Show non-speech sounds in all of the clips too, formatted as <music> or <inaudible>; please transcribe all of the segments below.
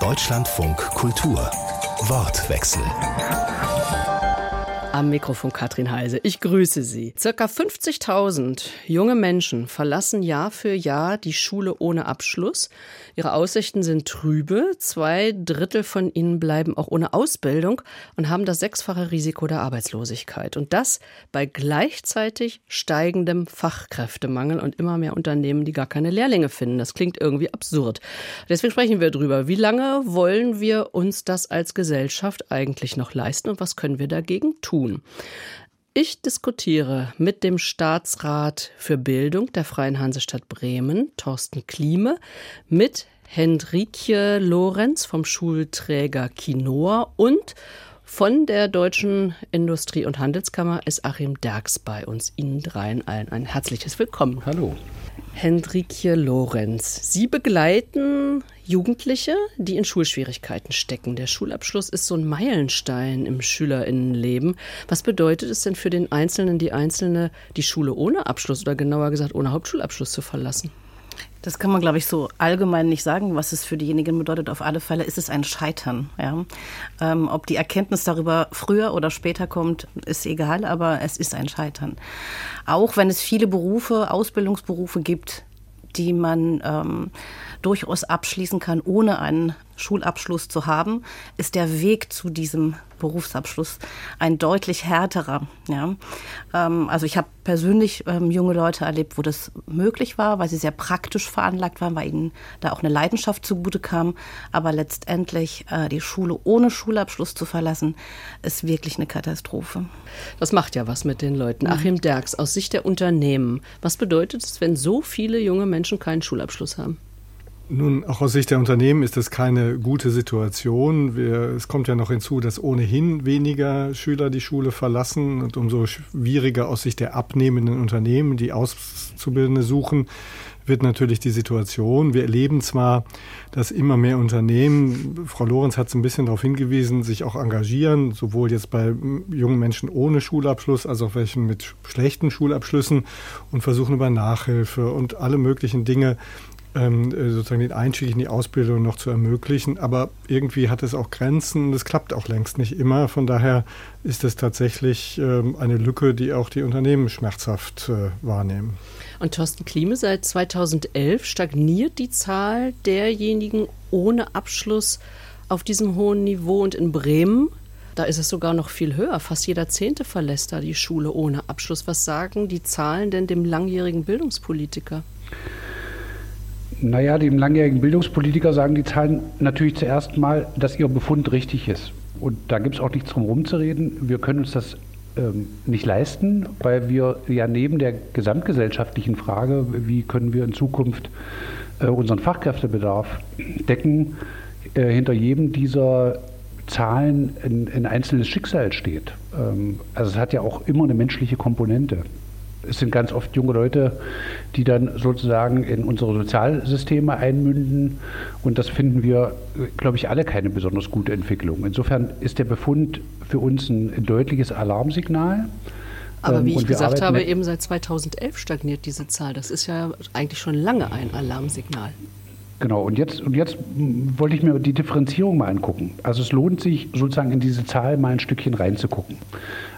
Deutschlandfunk Kultur. Wortwechsel am Mikrofon Katrin Heise. Ich grüße Sie. Circa 50.000 junge Menschen verlassen Jahr für Jahr die Schule ohne Abschluss. Ihre Aussichten sind trübe. Zwei Drittel von ihnen bleiben auch ohne Ausbildung und haben das sechsfache Risiko der Arbeitslosigkeit. Und das bei gleichzeitig steigendem Fachkräftemangel und immer mehr Unternehmen, die gar keine Lehrlinge finden. Das klingt irgendwie absurd. Deswegen sprechen wir drüber. Wie lange wollen wir uns das als Gesellschaft eigentlich noch leisten und was können wir dagegen tun? Tun. Ich diskutiere mit dem Staatsrat für Bildung der Freien Hansestadt Bremen, Thorsten Klieme, mit Henrike Lorenz vom Schulträger Quinoa und von der Deutschen Industrie- und Handelskammer ist Achim Derks bei uns. Ihnen dreien allen ein herzliches Willkommen. Hallo. Hendrikje Lorenz. Sie begleiten Jugendliche, die in Schulschwierigkeiten stecken. Der Schulabschluss ist so ein Meilenstein im Schülerinnenleben. Was bedeutet es denn für den Einzelnen, die Einzelne, die Schule ohne Abschluss oder genauer gesagt ohne Hauptschulabschluss zu verlassen? Das kann man, glaube ich, so allgemein nicht sagen, was es für diejenigen bedeutet. Auf alle Fälle ist es ein Scheitern. Ja? Ähm, ob die Erkenntnis darüber früher oder später kommt, ist egal, aber es ist ein Scheitern. Auch wenn es viele Berufe, Ausbildungsberufe gibt, die man ähm, durchaus abschließen kann, ohne einen Schulabschluss zu haben, ist der Weg zu diesem Berufsabschluss ein deutlich härterer. Ja. Ähm, also ich habe persönlich ähm, junge Leute erlebt, wo das möglich war, weil sie sehr praktisch veranlagt waren, weil ihnen da auch eine Leidenschaft zugute kam. Aber letztendlich äh, die Schule ohne Schulabschluss zu verlassen, ist wirklich eine Katastrophe. Das macht ja was mit den Leuten. Mhm. Achim Derks, aus Sicht der Unternehmen, was bedeutet es, wenn so viele junge Menschen keinen Schulabschluss haben? Nun, auch aus Sicht der Unternehmen ist das keine gute Situation. Wir, es kommt ja noch hinzu, dass ohnehin weniger Schüler die Schule verlassen und umso schwieriger aus Sicht der abnehmenden Unternehmen, die Auszubildende suchen, wird natürlich die Situation. Wir erleben zwar, dass immer mehr Unternehmen, Frau Lorenz hat es ein bisschen darauf hingewiesen, sich auch engagieren, sowohl jetzt bei jungen Menschen ohne Schulabschluss als auch welchen mit schlechten Schulabschlüssen und versuchen über Nachhilfe und alle möglichen Dinge ähm, äh, sozusagen den Einstieg in die Ausbildung noch zu ermöglichen. Aber irgendwie hat es auch Grenzen und es klappt auch längst nicht immer. Von daher ist es tatsächlich ähm, eine Lücke, die auch die Unternehmen schmerzhaft äh, wahrnehmen. Und Thorsten Klime, seit 2011 stagniert die Zahl derjenigen ohne Abschluss auf diesem hohen Niveau. Und in Bremen da ist es sogar noch viel höher. Fast jeder Zehnte verlässt da die Schule ohne Abschluss. Was sagen die Zahlen denn dem langjährigen Bildungspolitiker? Naja, dem langjährigen Bildungspolitiker sagen die Zahlen natürlich zuerst mal, dass ihr Befund richtig ist. Und da gibt es auch nichts drum rumzureden. Wir können uns das ähm, nicht leisten, weil wir ja neben der gesamtgesellschaftlichen Frage, wie können wir in Zukunft äh, unseren Fachkräftebedarf decken, äh, hinter jedem dieser Zahlen ein, ein einzelnes Schicksal steht. Ähm, also es hat ja auch immer eine menschliche Komponente es sind ganz oft junge Leute, die dann sozusagen in unsere Sozialsysteme einmünden. Und das finden wir, glaube ich, alle keine besonders gute Entwicklung. Insofern ist der Befund für uns ein, deutliches Alarmsignal. Aber ähm, wie ich gesagt habe, eben seit 2011 stagniert diese Zahl. Das ist ja eigentlich schon lange ein Alarmsignal. Genau, und jetzt, und jetzt wollte ich mir die Differenzierung mal angucken. Also es lohnt sich sozusagen in diese Zahl mal ein Stückchen reinzugucken.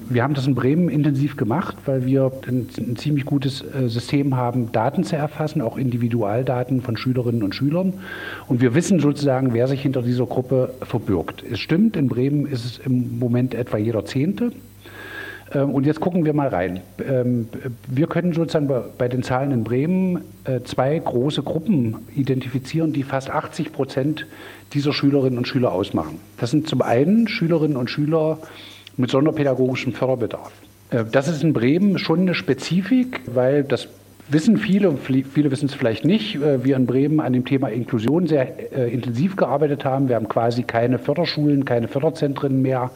Wir haben das in Bremen intensiv gemacht, weil wir ein, ein ziemlich gutes äh, System haben, Daten zu erfassen, auch Individualdaten von Schülerinnen und Schülern. Und wir wissen sozusagen, wer sich hinter dieser Gruppe verbirgt. Es stimmt, in Bremen ist es im Moment etwa jeder Zehnte. Ähm, und jetzt gucken wir mal rein. Ähm, wir können sozusagen bei den Zahlen in Bremen äh, zwei große Gruppen identifizieren, die fast 80 Prozent dieser Schülerinnen und Schüler ausmachen. Das sind zum einen Schülerinnen und Schüler mit sonderpädagogischem Förderbedarf. Äh, das ist in Bremen schon eine Spezifik, weil das wissen viele, viele wissen es vielleicht nicht, äh, wir in Bremen an dem Thema Inklusion sehr äh, intensiv gearbeitet haben. Wir haben quasi keine Förderschulen, keine Förderzentren mehr.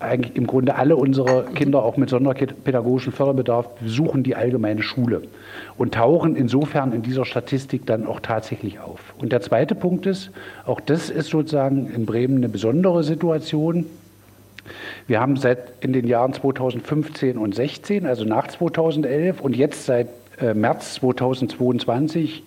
Eigentlich im Grunde alle unsere Kinder, auch mit sonderpädagogischem Förderbedarf, besuchen die allgemeine Schule und tauchen insofern in dieser Statistik dann auch tatsächlich auf. Und der zweite Punkt ist, auch das ist sozusagen in Bremen eine besondere Situation. Wir haben seit in den Jahren 2015 und 16, also nach 2011 und jetzt seit äh, März 2022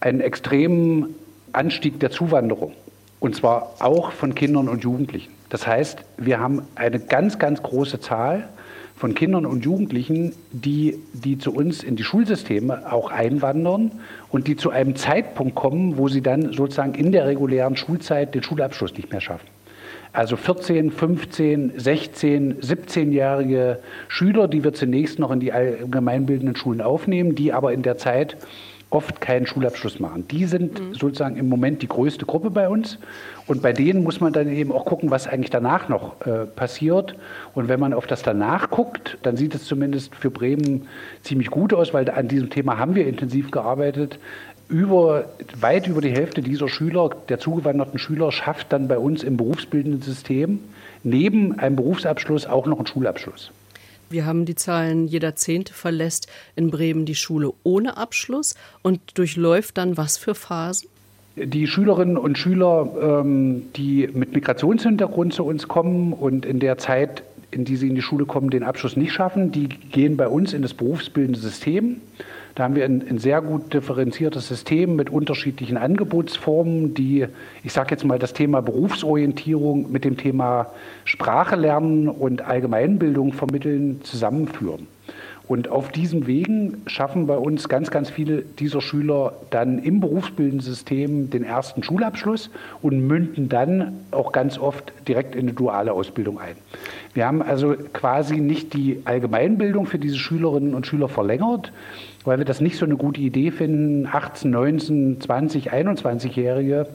einen extremen Anstieg der Zuwanderung. Und zwar auch von Kindern und Jugendlichen. Das heißt, wir haben eine ganz, ganz große Zahl von Kindern und Jugendlichen, die, die zu uns in die Schulsysteme auch einwandern und die zu einem Zeitpunkt kommen, wo sie dann sozusagen in der regulären Schulzeit den Schulabschluss nicht mehr schaffen. Also 14, 15, 16, 17-jährige Schüler, die wir zunächst noch in die allgemeinbildenden Schulen aufnehmen, die aber in der Zeit oft keinen Schulabschluss machen. Die sind mhm. sozusagen im Moment die größte Gruppe bei uns. Und bei denen muss man dann eben auch gucken, was eigentlich danach noch äh, passiert. Und wenn man auf das danach guckt, dann sieht es zumindest für Bremen ziemlich gut aus, weil an diesem Thema haben wir intensiv gearbeitet. Über, weit über die Hälfte dieser Schüler, der zugewanderten Schüler, schafft dann bei uns im berufsbildenden System neben einem Berufsabschluss auch noch einen Schulabschluss. Wir haben die Zahlen, jeder Zehnte verlässt in Bremen die Schule ohne Abschluss und durchläuft dann was für Phasen? Die Schülerinnen und Schüler, ähm, die mit Migrationshintergrund zu uns kommen und in der Zeit, in die sie in die Schule kommen, den Abschluss nicht schaffen, die gehen bei uns in das berufsbildende System. Da haben wir ein, ein sehr gut differenziertes System mit unterschiedlichen Angebotsformen, die, ich sage jetzt mal, das Thema Berufsorientierung mit dem Thema Sprache lernen und Allgemeinbildung vermitteln zusammenführen. Und auf diesen Wegen schaffen bei uns ganz, ganz viele dieser Schüler dann im berufsbildenden System den ersten Schulabschluss und münden dann auch ganz oft direkt in eine duale Ausbildung ein. Wir haben also quasi nicht die Allgemeinbildung für diese Schülerinnen und Schüler verlängert, weil wir das nicht so eine gute Idee finden, 18, 19, 20, 21-Jährige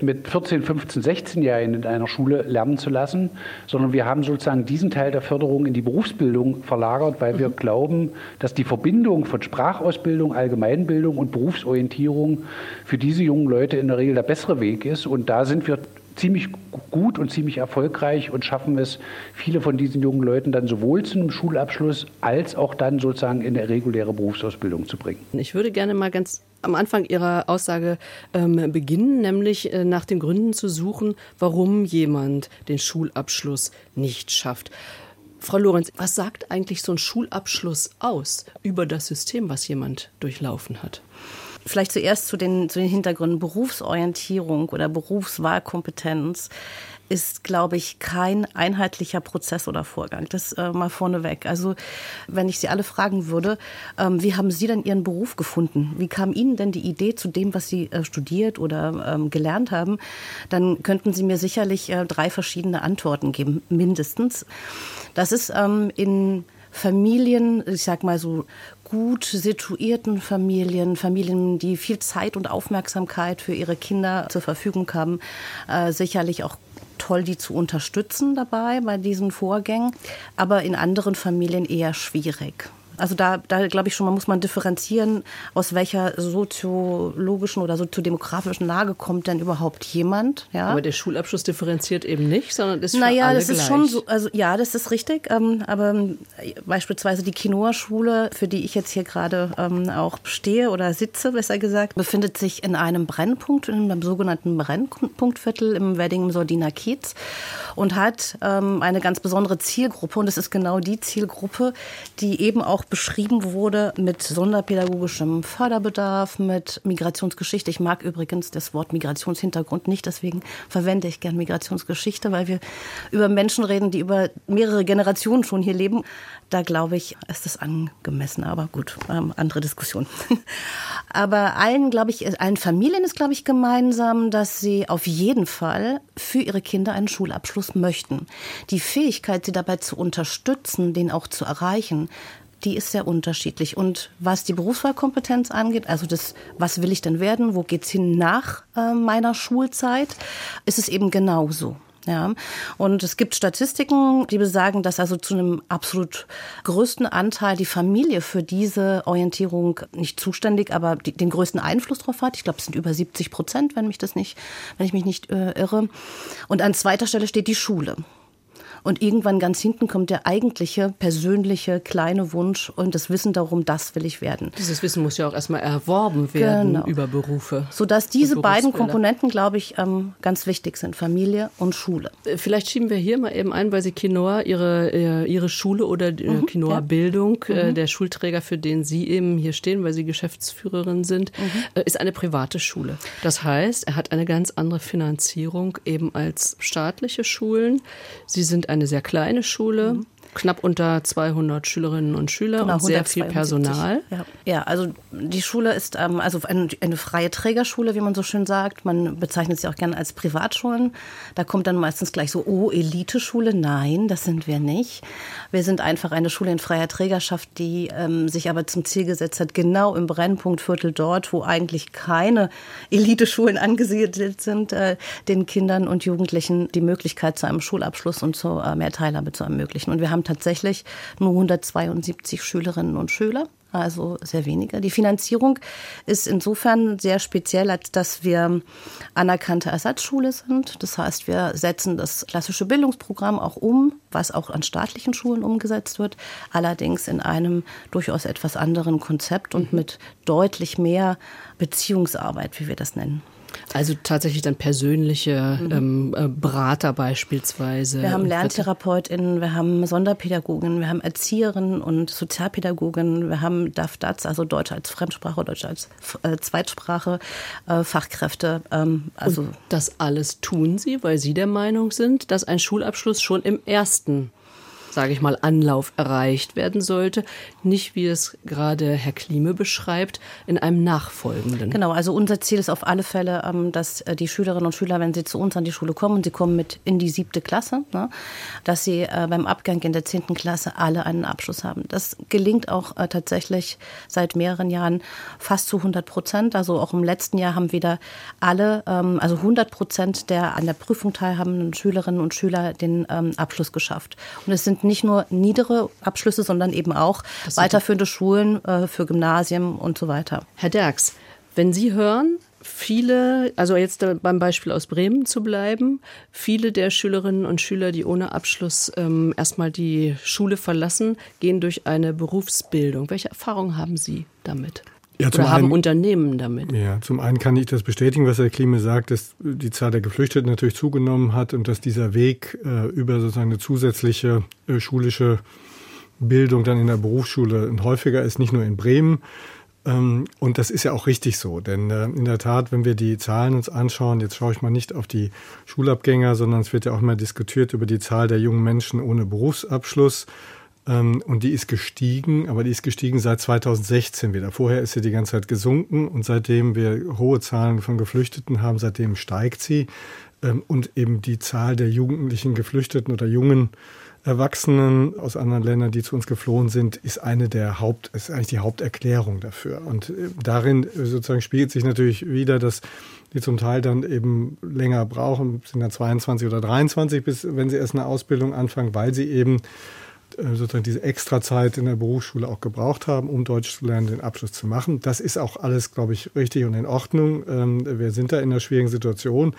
mit 14, 15, 16 Jahren in einer Schule lernen zu lassen, sondern wir haben sozusagen diesen Teil der Förderung in die Berufsbildung verlagert, weil wir mhm. glauben, dass die Verbindung von Sprachausbildung, Allgemeinbildung und Berufsorientierung für diese jungen Leute in der Regel der bessere Weg ist. Und da sind wir ziemlich gut und ziemlich erfolgreich und schaffen es, viele von diesen jungen Leuten dann sowohl zu einem Schulabschluss als auch dann sozusagen in eine reguläre Berufsausbildung zu bringen. Ich würde gerne mal ganz am Anfang Ihrer Aussage ähm, beginnen, nämlich äh, nach den Gründen zu suchen, warum jemand den Schulabschluss nicht schafft. Frau Lorenz, was sagt eigentlich so ein Schulabschluss aus über das System, was jemand durchlaufen hat? Vielleicht zuerst zu den, zu den Hintergründen Berufsorientierung oder Berufswahlkompetenz ist, glaube ich, kein einheitlicher Prozess oder Vorgang. Das äh, mal vorneweg. Also wenn ich Sie alle fragen würde, ähm, wie haben Sie denn Ihren Beruf gefunden? Wie kam Ihnen denn die Idee zu dem, was Sie äh, studiert oder ähm, gelernt haben? Dann könnten Sie mir sicherlich äh, drei verschiedene Antworten geben, mindestens. Das ist ähm, in Familien, ich sag mal so gut situierten Familien, Familien, die viel Zeit und Aufmerksamkeit für ihre Kinder zur Verfügung haben, äh, sicherlich auch toll, die zu unterstützen dabei bei diesen Vorgängen, aber in anderen Familien eher schwierig. Also da, da glaube ich schon, man muss man differenzieren, aus welcher soziologischen oder soziodemografischen Lage kommt denn überhaupt jemand. Ja? Aber der Schulabschluss differenziert eben nicht, sondern ist für naja, alle das ist gleich. schon so, also ja, das ist richtig. Ähm, aber ähm, beispielsweise die Quinoa-Schule, für die ich jetzt hier gerade ähm, auch stehe oder sitze, besser gesagt, befindet sich in einem Brennpunkt, in einem sogenannten Brennpunktviertel im Wedding im Sordiner Kiez und hat ähm, eine ganz besondere Zielgruppe. Und es ist genau die Zielgruppe, die eben auch beschrieben wurde mit sonderpädagogischem Förderbedarf, mit Migrationsgeschichte. Ich mag übrigens das Wort Migrationshintergrund nicht, deswegen verwende ich gern Migrationsgeschichte, weil wir über Menschen reden, die über mehrere Generationen schon hier leben. Da glaube ich, ist es angemessen, aber gut, ähm, andere Diskussion. <laughs> aber allen, glaube ich, allen Familien ist, glaube ich, gemeinsam, dass sie auf jeden Fall für ihre Kinder einen Schulabschluss möchten. Die Fähigkeit, sie dabei zu unterstützen, den auch zu erreichen, die ist sehr unterschiedlich. Und was die Berufswahlkompetenz angeht, also das, was will ich denn werden, wo geht's hin nach äh, meiner Schulzeit, ist es eben genauso. Ja, und es gibt Statistiken, die besagen, dass also zu einem absolut größten Anteil die Familie für diese Orientierung nicht zuständig, aber die, den größten Einfluss darauf hat. Ich glaube, es sind über 70 Prozent, wenn mich das nicht, wenn ich mich nicht äh, irre. Und an zweiter Stelle steht die Schule. Und irgendwann ganz hinten kommt der eigentliche, persönliche, kleine Wunsch und das Wissen darum, das will ich werden. Dieses Wissen muss ja auch erstmal erworben werden Genau. über Berufe. Sodass diese beiden. Komponenten, glaube ich, ähm, ganz wichtig sind, Familie und Schule. Äh, Vielleicht schieben wir hier mal eben ein, weil Sie Quinoa, Ihre, äh, Ihre Schule oder die Mhm, Quinoa Bildung, äh, der Schulträger, für den Sie eben hier stehen, weil Sie Geschäftsführerin sind, Mhm. äh, ist eine private Schule. Das heißt, er hat eine ganz andere Finanzierung eben als staatliche Schulen. Sie sind eine sehr kleine Schule. Knapp unter 200 Schülerinnen und Schüler und sehr viel 172. Personal. Ja, ja also die Schule ist ähm, also eine, eine freie Trägerschule, wie man so schön sagt. Man bezeichnet sie auch gerne als Privatschulen. Da kommt dann meistens gleich so, oh, Eliteschule. Nein, das sind wir nicht. Wir sind einfach eine Schule in freier Trägerschaft, die ähm, sich aber zum Ziel gesetzt hat, genau im Brennpunktviertel dort, wo eigentlich keine Eliteschulen angesiedelt sind, äh, den Kindern und Jugendlichen die Möglichkeit zu einem Schulabschluss und zu äh, mehr Teilhabe zu ermöglichen. Und wir haben tatsächlich nur 172 Schülerinnen und Schüler. Also sehr wenige. Die Finanzierung ist insofern sehr speziell, als dass wir anerkannte Ersatzschule sind. Das heißt, wir setzen das klassische Bildungsprogramm auch um, was auch an staatlichen Schulen umgesetzt wird, allerdings in einem durchaus etwas anderen Konzept und mit deutlich mehr Beziehungsarbeit, wie wir das nennen. Also tatsächlich dann persönliche ähm, äh, Berater beispielsweise. Mhm. Wir haben LerntherapeutInnen, wir haben Sonderpädagogen, wir haben Erzieherinnen und Sozialpädagogen, wir haben DAF-DATS, also Deutsch als Fremdsprache, Deutsch als äh, Zweitsprache, äh, Fachkräfte. Ähm, also Und das alles tun Sie, weil Sie der Meinung sind, dass ein Schulabschluss schon im ersten, sage ich mal, Anlauf erreicht werden sollte. Nicht, wie es gerade Herr Klime beschreibt, in einem nachfolgenden. Genau, also unser Ziel ist auf alle Fälle, ähm, dass äh, die Schülerinnen und Schüler, wenn sie zu uns an die Schule kommen, und sie kommen mit in die siebte Klasse, ne, dass sie äh, beim Abgang in der zehnten Klasse alle einen Abschluss haben. Das gelingt auch äh, tatsächlich seit mehreren Jahren fast zu 100 Prozent. Also auch im letzten Jahr haben wieder alle, ähm, also 100 Prozent der an der Prüfung teilhabenden Schülerinnen und Schüler den ähm, Abschluss geschafft. Und es sind nicht nur niedere Abschlüsse, sondern eben auch weiterführende Schulen äh, für Gymnasien und so weiter. Herr Derks, wenn Sie hören, viele, also jetzt da beim Beispiel aus Bremen zu bleiben, viele der Schülerinnen und Schüler, die ohne Abschluss ähm, erstmal die Schule verlassen, gehen durch eine Berufsbildung. Welche Erfahrungen haben Sie damit? Ja, zum Oder haben einen- Unternehmen damit? Ja, zum einen kann ich das bestätigen, was Herr Klime sagt, dass die Zahl der Geflüchteten natürlich zugenommen hat und dass dieser Weg äh, über sozusagen eine zusätzliche äh, schulische Bildung dann in der Berufsschule häufiger ist, nicht nur in Bremen. Ähm, und das ist ja auch richtig so, denn äh, in der Tat, wenn wir die Zahlen uns anschauen, jetzt schaue ich mal nicht auf die Schulabgänger, sondern es wird ja auch mal diskutiert über die Zahl der jungen Menschen ohne Berufsabschluss. Ähm, Und die ist gestiegen, aber die ist gestiegen seit 2016 wieder. Vorher ist sie die ganze Zeit gesunken und seitdem wir hohe Zahlen von Geflüchteten haben, seitdem steigt sie. Ähm, Und eben die Zahl der jugendlichen Geflüchteten oder jungen Erwachsenen aus anderen Ländern, die zu uns geflohen sind, ist eine der Haupt, ist eigentlich die Haupterklärung dafür. Und äh, darin äh, sozusagen spiegelt sich natürlich wieder, dass die zum Teil dann eben länger brauchen, sind dann 22 oder 23, bis wenn sie erst eine Ausbildung anfangen, weil sie eben sozusagen diese Extrazeit in der Berufsschule auch gebraucht haben, um Deutsch zu lernen, den Abschluss zu machen. Das ist auch alles, glaube ich, richtig und in Ordnung. Ähm, Wir sind da in einer schwierigen Situation.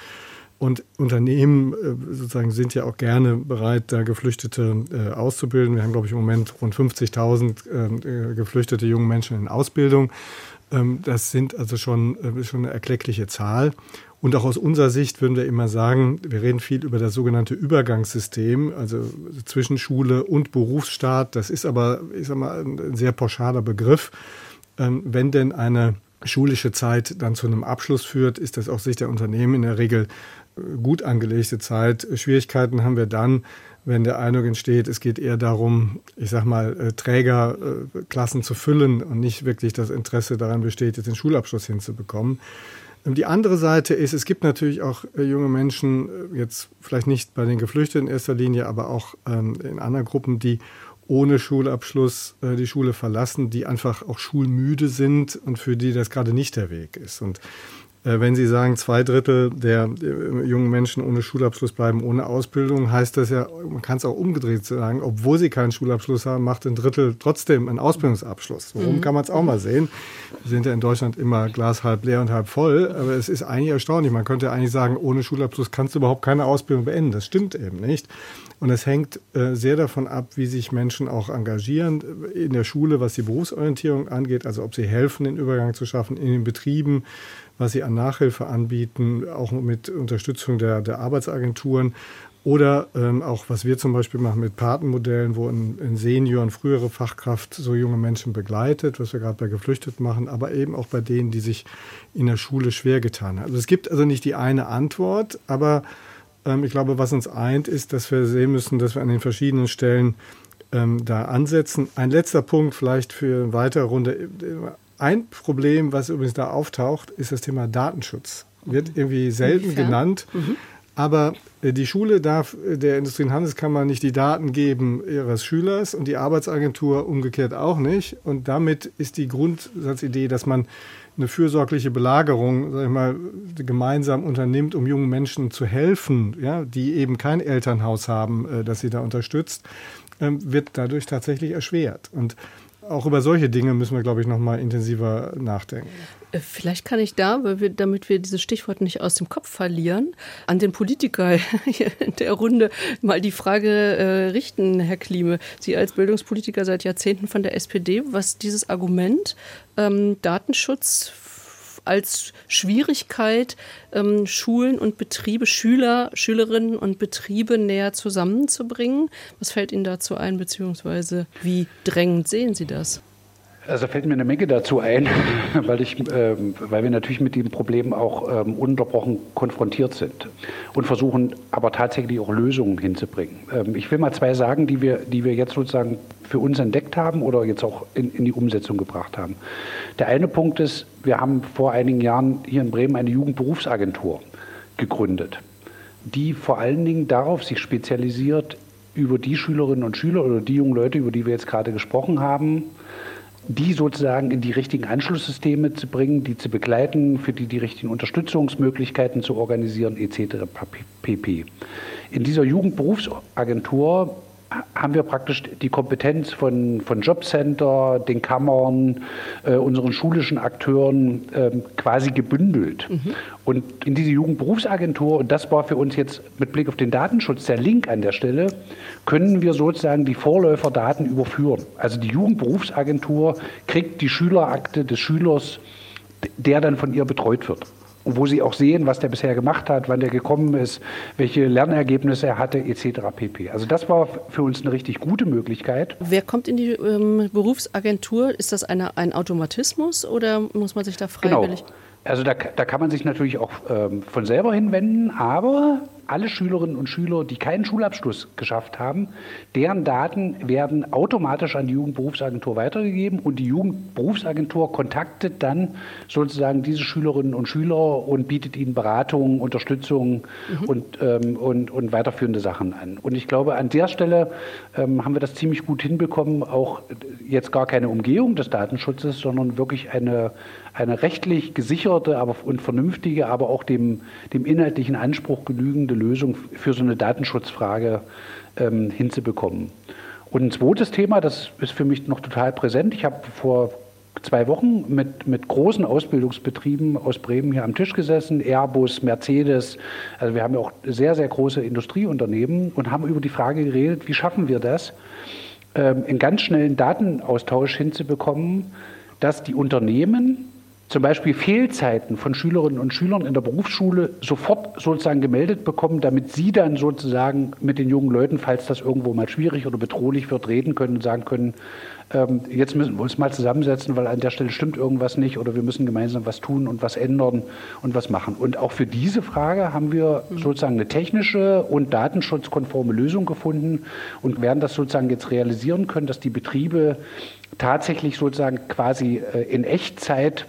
Und Unternehmen äh, sozusagen sind ja auch gerne bereit, da Geflüchtete äh, auszubilden. Wir haben, glaube ich, im Moment rund 50.000 ähm, äh, geflüchtete junge Menschen in Ausbildung. Ähm, das sind also schon, äh, schon eine erkleckliche Zahl. Und auch aus unserer Sicht würden wir immer sagen, wir reden viel über das sogenannte Übergangssystem, also zwischen Schule und Berufsstaat. Das ist aber, ich sag mal, ein sehr pauschaler Begriff. Ähm, wenn denn eine schulische Zeit dann zu einem Abschluss führt, ist das aus Sicht der Unternehmen in der Regel äh, gut angelegte Zeit. Schwierigkeiten haben wir dann, wenn der Eindruck entsteht, es geht eher darum, ich sag mal, äh, Trägerklassen zu füllen und nicht wirklich das Interesse daran besteht, jetzt den Schulabschluss hinzubekommen. Die andere Seite ist, es gibt natürlich auch äh, junge Menschen, äh, jetzt vielleicht nicht bei den Geflüchteten in erster Linie, aber auch ähm, in anderen Gruppen, die ohne Schulabschluss äh, die Schule verlassen, die einfach auch schulmüde sind und für die das gerade nicht der Weg ist. Und wenn Sie sagen, zwei Drittel der äh, jungen Menschen ohne Schulabschluss bleiben ohne Ausbildung, heißt das ja, man kann es auch umgedreht sagen, obwohl sie keinen Schulabschluss haben, macht ein Drittel trotzdem einen Ausbildungsabschluss. Warum mhm. kann man es auch mal sehen? Wir sind ja in Deutschland immer Glas halb leer und halb voll, aber es ist eigentlich erstaunlich. Man könnte eigentlich sagen, ohne Schulabschluss kannst du überhaupt keine Ausbildung beenden. Das stimmt eben nicht. Und es hängt äh, sehr davon ab, wie sich Menschen auch engagieren in der Schule, was die Berufsorientierung angeht, also ob sie helfen, den Übergang zu schaffen in den Betrieben, was sie an Nachhilfe anbieten, auch mit Unterstützung der, der Arbeitsagenturen. Oder ähm, auch, was wir zum Beispiel machen mit Patenmodellen, wo ein, ein Senior, eine frühere Fachkraft so junge Menschen begleitet, was wir gerade bei Geflüchteten machen, aber eben auch bei denen, die sich in der Schule schwer getan haben. Also es gibt also nicht die eine Antwort, aber ähm, ich glaube, was uns eint, ist, dass wir sehen müssen, dass wir an den verschiedenen Stellen ähm, da ansetzen. Ein letzter Punkt vielleicht für eine weitere Runde. Ein Problem, was übrigens da auftaucht, ist das Thema Datenschutz. Wird irgendwie selten Inwiefern? genannt. Mhm. Aber äh, die Schule darf äh, der Industrie- und Handelskammer nicht die Daten geben ihres Schülers und die Arbeitsagentur umgekehrt auch nicht. Und damit ist die Grundsatzidee, dass man eine fürsorgliche Belagerung, sag ich mal, gemeinsam unternimmt, um jungen Menschen zu helfen, ja, die eben kein Elternhaus haben, äh, das sie da unterstützt, ähm, wird dadurch tatsächlich erschwert. Und auch über solche Dinge müssen wir, glaube ich, noch mal intensiver nachdenken. Äh, vielleicht kann ich da, wir, damit wir dieses Stichwort nicht aus dem Kopf verlieren, an den Politiker <laughs> in der Runde mal die Frage äh, richten, Herr Klime. Sie als Bildungspolitiker seit Jahrzehnten von der SPD, was dieses Argument ähm, Datenschutz als Schwierigkeit, ähm, Schulen und Betriebe, Schüler, Schülerinnen und Betriebe näher zusammenzubringen. Was fällt Ihnen dazu ein, beziehungsweise wie drängend sehen Sie das? Also fällt mir eine Menge dazu ein, <laughs> weil, ich, ähm, weil wir natürlich mit dem Problem auch ähm, ununterbrochen konfrontiert sind und versuchen aber tatsächlich auch Lösungen hinzubringen. Ähm, ich will mal zwei sagen, die wir, die wir jetzt sozusagen für uns entdeckt haben oder jetzt auch in, in die Umsetzung gebracht haben. Der eine Punkt ist, wir haben vor einigen Jahren hier in Bremen eine Jugendberufsagentur gegründet, die vor allen Dingen darauf sich spezialisiert, über die Schülerinnen und Schüler oder die jungen Leute, über die wir jetzt gerade gesprochen haben, die sozusagen in die richtigen Anschlusssysteme zu bringen, die zu begleiten, für die die richtigen Unterstützungsmöglichkeiten zu organisieren, etc. pp. In dieser Jugendberufsagentur haben wir praktisch die Kompetenz von, von Jobcenter, den Kammern, äh, unseren schulischen Akteuren äh, quasi gebündelt. Mhm. Und in diese Jugendberufsagentur, und das war für uns jetzt mit Blick auf den Datenschutz der Link an der Stelle, können wir sozusagen die Vorläuferdaten überführen. Also die Jugendberufsagentur kriegt die Schülerakte des Schülers, der dann von ihr betreut wird wo sie auch sehen, was der bisher gemacht hat, wann der gekommen ist, welche Lernergebnisse er hatte, etc. pp. Also das war für uns eine richtig gute Möglichkeit. Wer kommt in die ähm, Berufsagentur? Ist das eine, ein Automatismus oder muss man sich da genau. freiwillig? Genau. Also da, da kann man sich natürlich auch ähm, von selber hinwenden, aber alle Schülerinnen und Schüler, die keinen Schulabschluss geschafft haben, deren Daten werden automatisch an die Jugendberufsagentur weitergegeben und die Jugendberufsagentur kontaktet dann sozusagen diese Schülerinnen und Schüler und bietet ihnen Beratung, Unterstützung mhm. und, ähm, und, und weiterführende Sachen an. Und ich glaube, an der Stelle ähm, haben wir das ziemlich gut hinbekommen, auch jetzt gar keine Umgehung des Datenschutzes, sondern wirklich eine, eine rechtlich gesicherte aber, und vernünftige, aber auch dem, dem inhaltlichen Anspruch genügende Lösung für so eine Datenschutzfrage ähm, hinzubekommen. Und ein zweites Thema, das ist für mich noch total präsent. Ich habe vor zwei Wochen mit, mit großen Ausbildungsbetrieben aus Bremen hier am Tisch gesessen, Airbus, Mercedes. Also wir haben ja auch sehr, sehr große Industrieunternehmen und haben über die Frage geredet, wie schaffen wir das, ähm, einen ganz schnellen Datenaustausch hinzubekommen, dass die Unternehmen zum Beispiel Fehlzeiten von Schülerinnen und Schülern in der Berufsschule sofort sozusagen gemeldet bekommen, damit sie dann sozusagen mit den jungen Leuten, falls das irgendwo mal schwierig oder bedrohlich wird, reden können und sagen können, ähm, jetzt müssen wir uns mal zusammensetzen, weil an der Stelle stimmt irgendwas nicht oder wir müssen gemeinsam was tun und was ändern und was machen. Und auch für diese Frage haben wir sozusagen eine technische und datenschutzkonforme Lösung gefunden und werden das sozusagen jetzt realisieren können, dass die Betriebe tatsächlich sozusagen quasi äh, in Echtzeit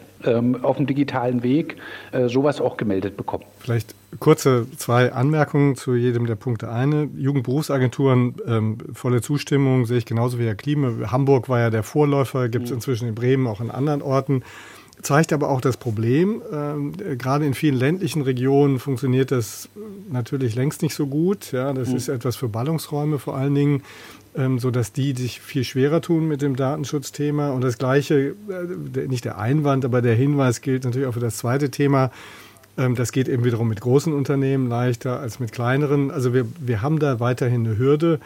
auf dem digitalen Weg äh, sowas auch gemeldet bekommen. Vielleicht kurze zwei Anmerkungen zu jedem der Punkte. Eine, Jugendberufsagenturen, ähm, volle Zustimmung, sehe ich genauso wie Herr Klima. Hamburg war ja der Vorläufer, gibt es mhm. inzwischen in Bremen, auch in anderen Orten. zeigt aber auch das Problem. Ähm, gerade in vielen ländlichen Regionen funktioniert das natürlich längst nicht so gut. Ja, das mhm. ist etwas für Ballungsräume vor allen Dingen, ähm, so dass die sich viel schwerer tun mit dem Datenschutzthema. Und das Gleiche, äh, nicht der Einwand, aber der Hinweis gilt natürlich auch für das zweite Thema. Ähm, das geht eben wiederum mit großen Unternehmen leichter als mit kleineren. Also wir, wir haben da weiterhin eine Hürde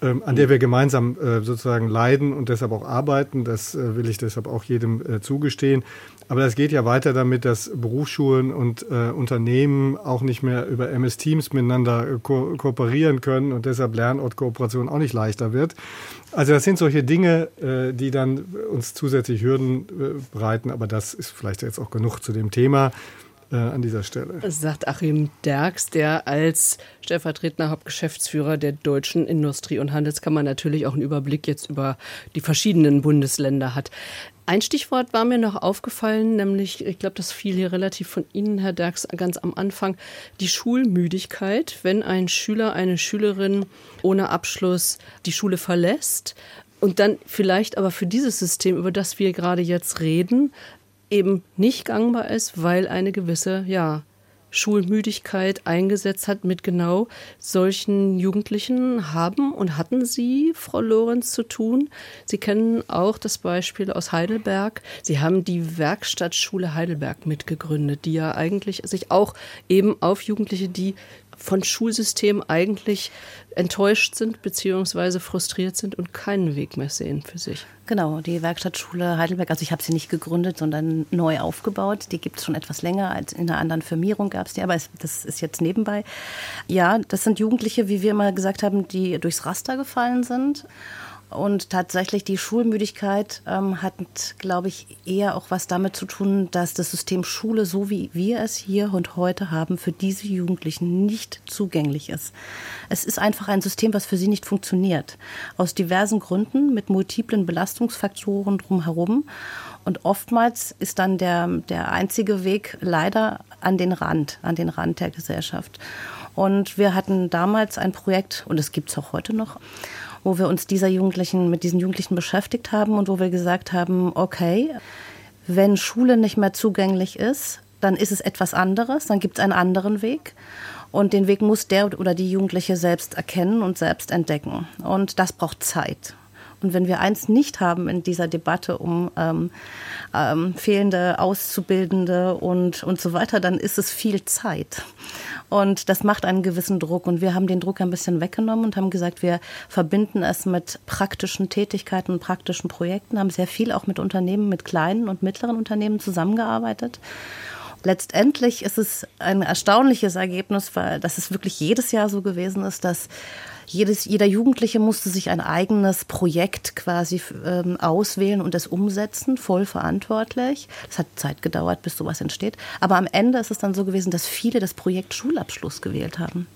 ähm, an der wir gemeinsam äh, sozusagen leiden und deshalb auch arbeiten. Das äh, will ich deshalb auch jedem äh, zugestehen. Aber das geht ja weiter damit, dass Berufsschulen und äh, Unternehmen auch nicht mehr über MS Teams miteinander äh, ko kooperieren können und deshalb Lernortkooperation auch nicht leichter wird. Also das sind solche Dinge, äh, die dann uns zusätzlich Hürden bereiten. Aber das ist vielleicht jetzt auch genug zu dem Thema äh, an dieser Stelle. Sagt Achim Derks, der als stellvertretender Hauptgeschäftsführer der Deutschen Industrie- und Handelskammer natürlich auch einen Überblick jetzt über die verschiedenen Bundesländer hat. Ein Stichwort war mir noch aufgefallen, nämlich, ich glaube, das fiel hier relativ von Ihnen, Herr Derks, ganz am Anfang, die Schulmüdigkeit, wenn ein Schüler, eine Schülerin ohne Abschluss die Schule verlässt und dann vielleicht aber für dieses System, über das wir gerade jetzt reden, eben nicht gangbar ist, weil eine gewisse, ja, Schulmüdigkeit eingesetzt hat mit genau solchen Jugendlichen haben und hatten Sie, Frau Lorenz, zu tun. Sie kennen auch das Beispiel aus Heidelberg. Sie haben die Werkstattschule Heidelberg mitgegründet, die ja eigentlich sich auch eben auf Jugendliche, die von Schulsystem eigentlich enttäuscht sind bzw. frustriert sind und keinen Weg mehr sehen für sich. Genau, die Werkstattschule Heidelberg, also ich habe sie nicht gegründet, sondern neu aufgebaut. Die gibt es schon etwas länger, als in einer anderen Firmierung gab es die, aber es, das ist jetzt nebenbei. Ja, das sind Jugendliche, wie wir immer gesagt haben, die durchs Raster gefallen sind und tatsächlich die Schulmüdigkeit ähm, hat, glaube ich, eher auch was damit zu tun, dass das System Schule, so wie wir es hier und heute haben, für diese Jugendlichen nicht zugänglich ist. Es ist einfach ein System, was für sie nicht funktioniert. Aus diversen Gründen, mit multiplen Belastungsfaktoren drumherum. Und oftmals ist dann der, der einzige Weg leider an den Rand, an den Rand der Gesellschaft. Und wir hatten damals ein Projekt, und es gibt es auch heute noch, wo wir uns dieser Jugendlichen, mit diesen Jugendlichen beschäftigt haben und wo wir gesagt haben, okay, wenn Schule nicht mehr zugänglich ist, dann ist es etwas anderes, dann gibt es einen anderen Weg. Und den Weg muss der oder die Jugendliche selbst erkennen und selbst entdecken. Und das braucht Zeit. Und wenn wir eins nicht haben in dieser Debatte um ähm, ähm, fehlende Auszubildende und, und so weiter, dann ist es viel Zeit. Und das macht einen gewissen Druck. Und wir haben den Druck ein bisschen weggenommen und haben gesagt, wir verbinden es mit praktischen Tätigkeiten praktischen Projekten, haben sehr viel auch mit Unternehmen, mit kleinen und mittleren Unternehmen zusammengearbeitet. Letztendlich ist es ein erstaunliches Ergebnis, weil das ist wirklich jedes Jahr so gewesen ist, dass jedes, jeder Jugendliche musste sich ein eigenes Projekt quasi ähm, auswählen und es umsetzen, voll verantwortlich. Das hat Zeit gedauert, bis sowas entsteht. Aber am Ende ist es dann so gewesen, dass viele das Projekt Schulabschluss gewählt haben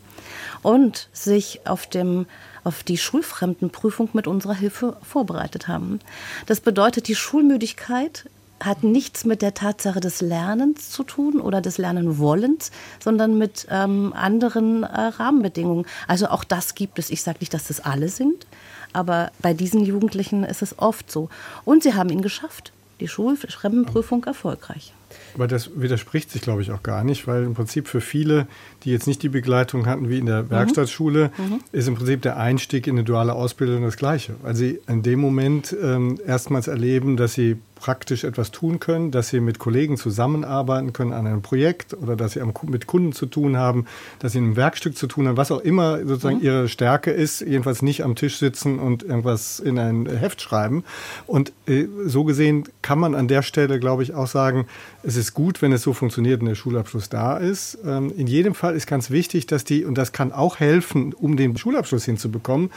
und sich auf dem auf die Schulfremdenprüfung mit unserer Hilfe vorbereitet haben. Das bedeutet, die Schulmüdigkeit hat nichts mit der Tatsache des Lernens zu tun oder des Lernenwollens, sondern mit ähm, anderen äh, Rahmenbedingungen. Also auch das gibt es. Ich sage nicht, dass das alle sind, aber bei diesen Jugendlichen ist es oft so. Und sie haben ihn geschafft. Die Schulfremdenprüfung erfolgreich. Aber das widerspricht sich, glaube ich, auch gar nicht, weil im Prinzip für viele, die jetzt nicht die Begleitung hatten wie in der mhm. Werkstattschule, mhm. ist im Prinzip der Einstieg in eine duale Ausbildung das Gleiche. Weil sie in dem Moment ähm, erstmals erleben, dass sie praktisch etwas tun können, dass sie mit Kollegen zusammenarbeiten können an einem Projekt oder dass sie mit Kunden zu tun haben, dass sie ein Werkstück zu tun haben, was auch immer sozusagen mhm. ihre Stärke ist, jedenfalls nicht am Tisch sitzen und irgendwas in ein Heft schreiben. Und äh, so gesehen kann man an der Stelle, glaube ich, auch sagen, es ist gut, wenn es so funktioniert und der Schulabschluss da ist. Ähm, in jedem Fall ist ganz wichtig, dass die, und das kann auch helfen, um den Schulabschluss hinzubekommen,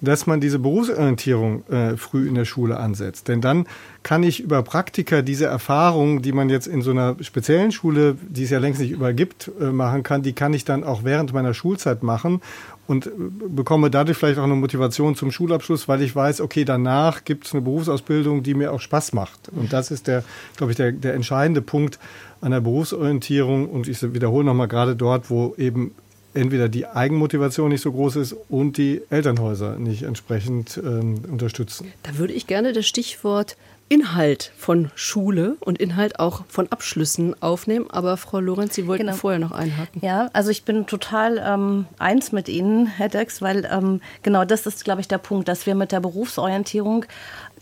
dass man diese Berufsorientierung äh, früh in der Schule ansetzt. Denn dann kann ich über Praktika diese Erfahrungen, die man jetzt in so einer speziellen Schule, die es ja längst nicht übergibt, äh, machen kann, die kann ich dann auch während meiner Schulzeit machen und äh, bekomme dadurch vielleicht auch eine Motivation zum Schulabschluss, weil ich weiß, okay, danach gibt es eine Berufsausbildung, die mir auch Spaß macht. Und das ist der, glaube ich, der, der entscheidende Punkt an der Berufsorientierung. Und ich wiederhole nochmal gerade dort, wo eben entweder die Eigenmotivation nicht so groß ist und die Elternhäuser nicht entsprechend ähm, unterstützen. Da würde ich gerne das Stichwort Inhalt von Schule und Inhalt auch von Abschlüssen aufnehmen. Aber Frau Lorenz, Sie wollten genau. vorher noch einhaken. Ja, also ich bin total ähm, eins mit Ihnen, Herr Dex, weil ähm, genau das ist, glaube ich, der Punkt, dass wir mit der Berufsorientierung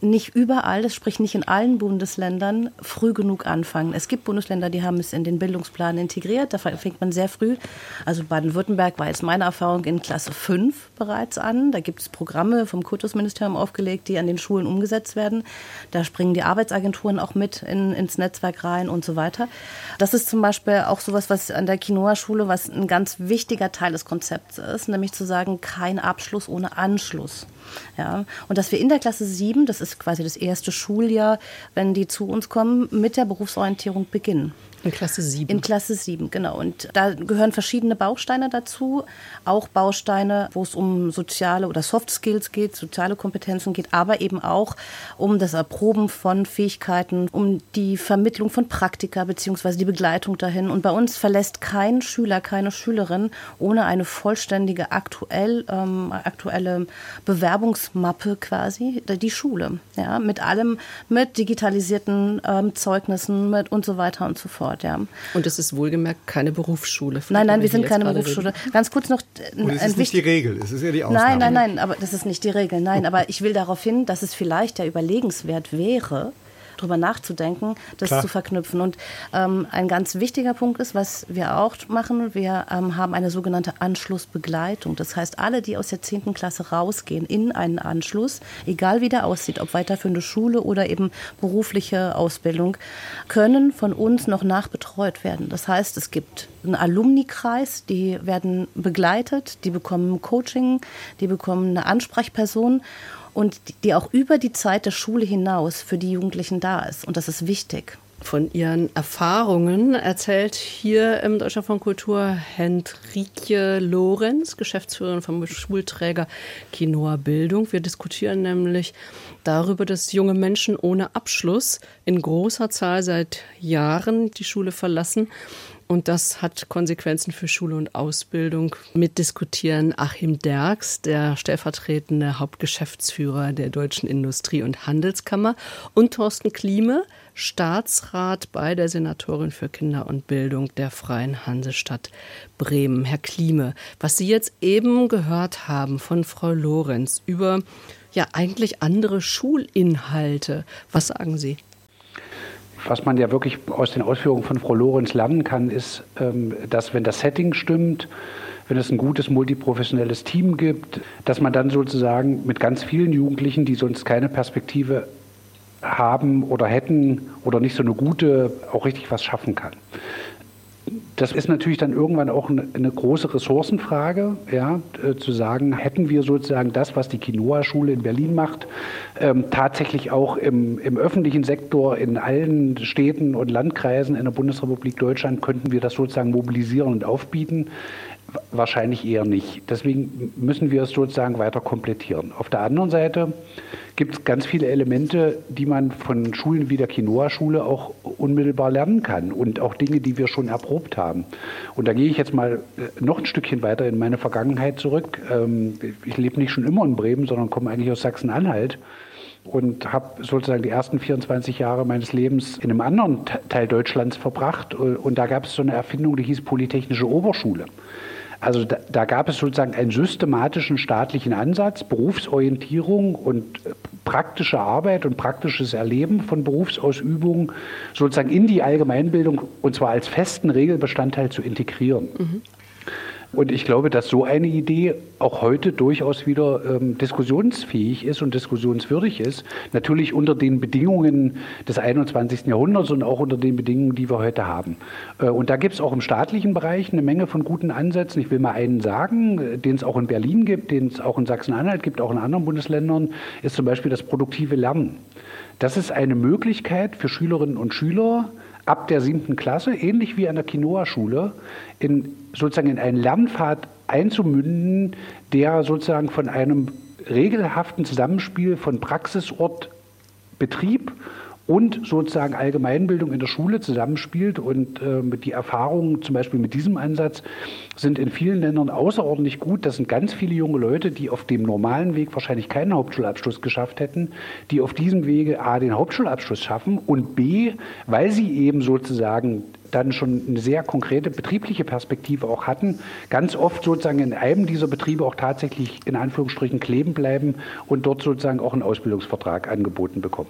nicht überall, das spricht nicht in allen Bundesländern, früh genug anfangen. Es gibt Bundesländer, die haben es in den Bildungsplan integriert. Da fängt man sehr früh. Also Baden-Württemberg war jetzt meine Erfahrung in Klasse 5 bereits an. Da gibt es Programme vom Kultusministerium aufgelegt, die an den Schulen umgesetzt werden. Da springen die Arbeitsagenturen auch mit in, ins Netzwerk rein und so weiter. Das ist zum Beispiel auch sowas, was an der Quinoa-Schule, was ein ganz wichtiger Teil des Konzepts ist, nämlich zu sagen, kein Abschluss ohne Anschluss. Ja, und dass wir in der Klasse 7, das ist quasi das erste Schuljahr, wenn die zu uns kommen, mit der Berufsorientierung beginnen. In Klasse 7. In Klasse 7, genau. Und da gehören verschiedene Bausteine dazu. Auch Bausteine, wo es um soziale oder Soft Skills geht, soziale Kompetenzen geht, aber eben auch um das Erproben von Fähigkeiten, um die Vermittlung von Praktika beziehungsweise die Begleitung dahin. Und bei uns verlässt kein Schüler, keine Schülerin ohne eine vollständige aktuell, ähm, aktuelle Bewerbungsmappe quasi die Schule. Ja, mit allem, mit digitalisierten ähm, Zeugnissen mit und so weiter und so fort fort, ja. Und es ist wohlgemerkt keine Berufsschule. Nein, nein, wir sind keine Berufsschule. Reden. Ganz kurz noch. Und es ist nicht die Regel, es ist ja die Ausnahme. Nein, nein, nein, aber das ist nicht die Regel. Nein, aber ich will darauf hin, dass es vielleicht der überlegenswert wäre, drüber nachzudenken, das Klar. zu verknüpfen. Und ähm, ein ganz wichtiger Punkt ist, was wir auch machen, wir ähm, haben eine sogenannte Anschlussbegleitung. Das heißt, alle, die aus der 10. Klasse rausgehen in einen Anschluss, egal wie der aussieht, ob weiterführende Schule oder eben berufliche Ausbildung, können von uns noch nachbetreut werden. Das heißt, es gibt einen Alumni-Kreis, die werden begleitet, die bekommen Coaching, die bekommen eine Ansprechperson und die auch über die Zeit der Schule hinaus für die Jugendlichen da ist. Und das ist wichtig. Von ihren Erfahrungen erzählt hier im Deutscher von Kultur Hendrike Lorenz, Geschäftsführerin vom Schulträger Quinoa Bildung. Wir diskutieren nämlich darüber, dass junge Menschen ohne Abschluss in großer Zahl seit Jahren die Schule verlassen und das hat Konsequenzen für Schule und Ausbildung. Mitdiskutieren Achim Derks, der stellvertretende Hauptgeschäftsführer der Deutschen Industrie- und Handelskammer, und Thorsten Klieme, Staatsrat bei der Senatorin für Kinder und Bildung der Freien Hansestadt Bremen. Herr Klieme, was Sie jetzt eben gehört haben von Frau Lorenz über ja eigentlich andere Schulinhalte, was sagen Sie? Was man ja wirklich aus den Ausführungen von Frau Lorenz lernen kann, ist, ähm, dass wenn das Setting stimmt, wenn es ein gutes multiprofessionelles Team gibt, dass man dann sozusagen mit ganz vielen Jugendlichen, die sonst keine Perspektive haben oder hätten oder nicht so eine gute, auch richtig was schaffen kann. Das ist natürlich dann irgendwann auch eine, große Ressourcenfrage, ja, äh, zu sagen, hätten wir sozusagen das, was die Quinoa-Schule in Berlin macht, ähm, tatsächlich auch im, im öffentlichen Sektor in allen Städten und Landkreisen in der Bundesrepublik Deutschland, könnten wir das sozusagen mobilisieren und aufbieten. Wahrscheinlich eher nicht. Deswegen müssen wir es sozusagen weiter komplettieren. Auf der anderen Seite gibt es ganz viele Elemente, die man von Schulen wie der Quinoa-Schule auch unmittelbar lernen kann und auch Dinge, die wir schon erprobt haben. Und da gehe ich jetzt mal äh, noch ein Stückchen weiter in meine Vergangenheit zurück. Ähm, ich lebe nicht schon immer in Bremen, sondern komme eigentlich aus Sachsen-Anhalt und habe sozusagen die ersten 24 Jahre meines Lebens in einem anderen Teil Deutschlands verbracht. Und da gab es so eine Erfindung, die hieß Polytechnische Oberschule. Also da, da, gab es sozusagen einen systematischen staatlichen Ansatz, Berufsorientierung und äh, praktische Arbeit und praktisches Erleben von Berufsausübung sozusagen in die Allgemeinbildung und zwar als festen Regelbestandteil zu integrieren. Mhm. Und ich glaube, dass so eine Idee auch heute durchaus wieder ähm, diskussionsfähig ist und diskussionswürdig ist. Natürlich unter den Bedingungen des 21. Jahrhunderts und auch unter den Bedingungen, die wir heute haben. Äh, und da gibt es auch im staatlichen Bereich eine Menge von guten Ansätzen. Ich will mal einen sagen, äh, den es auch in Berlin gibt, den es auch in Sachsen-Anhalt gibt, auch in anderen Bundesländern, ist zum Beispiel das produktive Lernen. Das ist eine Möglichkeit für Schülerinnen und Schüler, ab der siebten Klasse, ähnlich wie an der Quinoa-Schule, in, sozusagen in einen Lernpfad einzumünden, der sozusagen von einem regelhaften Zusammenspiel von Praxisort, Betrieb und sozusagen Allgemeinbildung in der Schule zusammenspielt. Und äh, die Erfahrungen zum Beispiel mit diesem Ansatz sind in vielen Ländern außerordentlich gut. Das sind ganz viele junge Leute, die auf dem normalen Weg wahrscheinlich keinen Hauptschulabschluss geschafft hätten, die auf diesem Wege A den Hauptschulabschluss schaffen und B, weil sie eben sozusagen dann schon eine sehr konkrete betriebliche Perspektive auch hatten, ganz oft sozusagen in einem dieser Betriebe auch tatsächlich in Anführungsstrichen kleben bleiben und dort sozusagen auch einen Ausbildungsvertrag angeboten bekommen.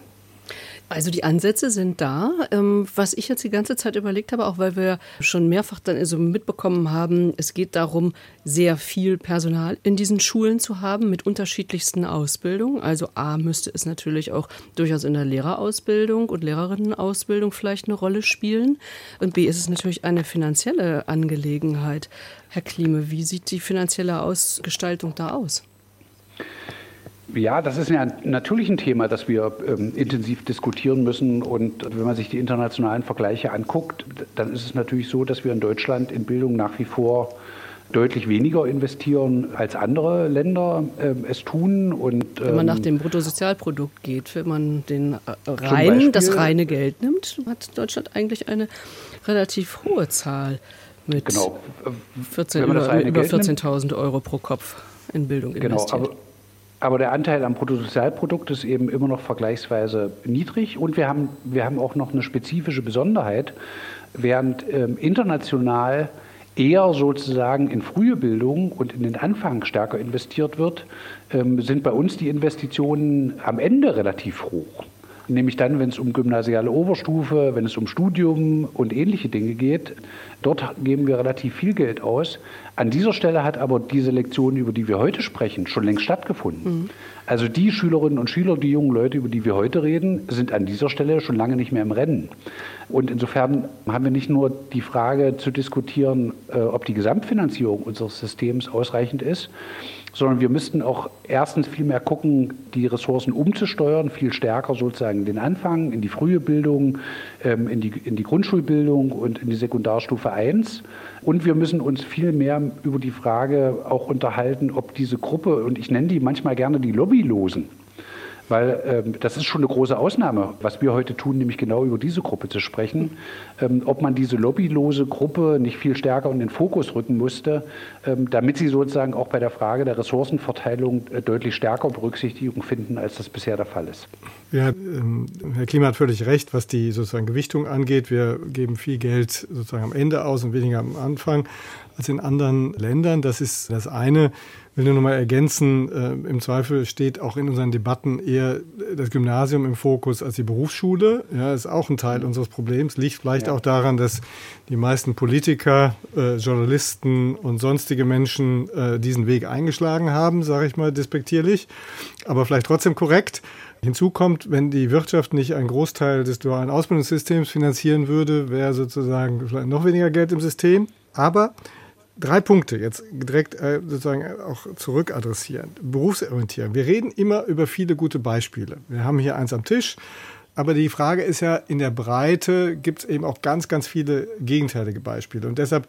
Also die Ansätze sind da. Ähm, was ich jetzt die ganze Zeit überlegt habe, auch weil wir schon mehrfach dann so mitbekommen haben, es geht darum, sehr viel Personal in diesen Schulen zu haben mit unterschiedlichsten Ausbildungen. Also A müsste es natürlich auch durchaus in der Lehrerausbildung und Lehrerinnenausbildung vielleicht eine Rolle spielen. Und B ist es natürlich eine finanzielle Angelegenheit. Herr Klime, wie sieht die finanzielle Ausgestaltung da aus? Ja, das ist ja natürlich ein Thema, das wir ähm, intensiv diskutieren müssen. Und wenn man sich die internationalen Vergleiche anguckt, dann ist es natürlich so, dass wir in Deutschland in Bildung nach wie vor deutlich weniger investieren als andere Länder äh, es tun. Und, ähm, wenn man nach ähm, dem Bruttosozialprodukt geht, wenn man den äh, rein, das reine Geld nimmt, hat Deutschland eigentlich eine relativ hohe Zahl mit genau. 14, über, über 14.000 Euro pro Kopf in Bildung genau, investiert. Aber, aber der Anteil am Bruttosozialprodukt ist eben immer noch vergleichsweise niedrig und wir haben, wir haben auch noch eine spezifische Besonderheit. Während ähm, international eher sozusagen in frühe Bildung und in den Anfang stärker investiert wird, ähm, sind bei uns die Investitionen am Ende relativ hoch. Nämlich dann, wenn es um gymnasiale Oberstufe, wenn es um Studium und ähnliche Dinge geht. Dort geben wir relativ viel Geld aus. An dieser Stelle hat aber diese Lektion, über die wir heute sprechen, schon längst stattgefunden. Mhm. Also die Schülerinnen und Schüler, die jungen Leute, über die wir heute reden, sind an dieser Stelle schon lange nicht mehr im Rennen. Und insofern haben wir nicht nur die Frage zu diskutieren, äh, ob die Gesamtfinanzierung unseres Systems ausreichend ist, sondern wir müssten auch erstens viel mehr gucken, die Ressourcen umzusteuern, viel stärker sozusagen den Anfang, in die frühe Bildung, ähm, in, die, in die Grundschulbildung und in die Sekundarstufe 1. Und wir müssen uns viel mehr über die Frage auch unterhalten, ob diese Gruppe, und ich nenne die manchmal gerne die Lobbylosen, weil ähm, das ist schon eine große Ausnahme, was wir heute tun, nämlich genau über diese Gruppe zu sprechen. Ähm, ob man diese lobbylose Gruppe nicht viel stärker in den Fokus rücken musste, ähm, damit sie sozusagen auch bei der Frage der Ressourcenverteilung äh, deutlich stärker Berücksichtigung finden, als das bisher der Fall ist. Ja, ähm, Herr Klima hat völlig recht, was die sozusagen Gewichtung angeht. Wir geben viel Geld sozusagen am Ende aus und weniger am Anfang als in anderen Ländern. Das ist das eine will nur noch mal ergänzen, äh, im Zweifel steht auch in unseren Debatten eher das Gymnasium im Fokus als die Berufsschule. Ja, ist auch ein Teil unseres Problems. Liegt vielleicht ja. auch daran, dass die meisten Politiker, äh, Journalisten und sonstige Menschen äh, diesen Weg eingeschlagen haben, sage ich mal despektierlich, aber vielleicht trotzdem korrekt. Hinzu kommt, wenn die Wirtschaft nicht einen Großteil des dualen Ausbildungssystems finanzieren würde, wäre sozusagen vielleicht noch weniger Geld im System. Aber drei Punkte jetzt direkt äh, sozusagen auch zurückadressieren. Berufsorientierung. Wir reden immer über viele gute Beispiele. Wir haben hier eins am Tisch. Aber die Frage ist ja, in der Breite gibt es eben auch ganz, ganz viele gegenteilige Beispiele. Und deshalb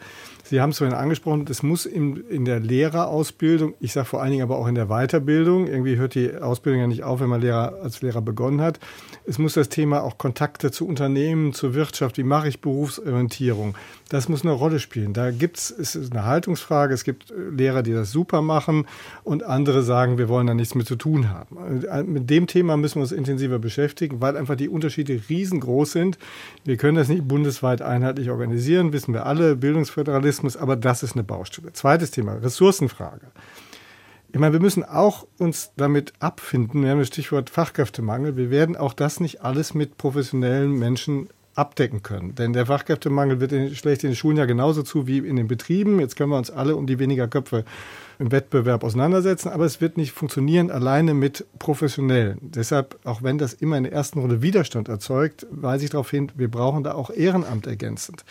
Sie haben es vorhin angesprochen, es muss in, in der Lehrerausbildung, ich sage vor allen Dingen aber auch in der Weiterbildung, irgendwie hört die Ausbildung ja nicht auf, wenn man Lehrer, als Lehrer begonnen hat. Es muss das Thema auch Kontakte zu Unternehmen, zur Wirtschaft, wie mache ich Berufsorientierung, das muss eine Rolle spielen. Da gibt es, es ist eine Haltungsfrage, es gibt Lehrer, die das super machen und andere sagen, wir wollen da nichts mit zu tun haben. Mit dem Thema müssen wir uns intensiver beschäftigen, weil einfach die Unterschiede riesengroß sind. Wir können das nicht bundesweit einheitlich organisieren, wissen wir alle, Bildungsföderalismus Journalismus, aber das ist eine Baustelle. Zweites Thema, Ressourcenfrage. Ich meine, wir müssen auch uns damit abfinden, wir haben das Stichwort Fachkräftemangel, wir werden auch das nicht alles mit professionellen Menschen abdecken können. Denn der Fachkräftemangel wird in, schlecht in den Schulen ja genauso zu wie in den Betrieben. Jetzt können wir uns alle um die weniger Köpfe im Wettbewerb auseinandersetzen, aber es wird nicht funktionieren alleine mit Professionellen. Deshalb, auch wenn das immer in der ersten Runde Widerstand erzeugt, weise ich darauf hin, wir brauchen da auch Ehrenamt ergänzend.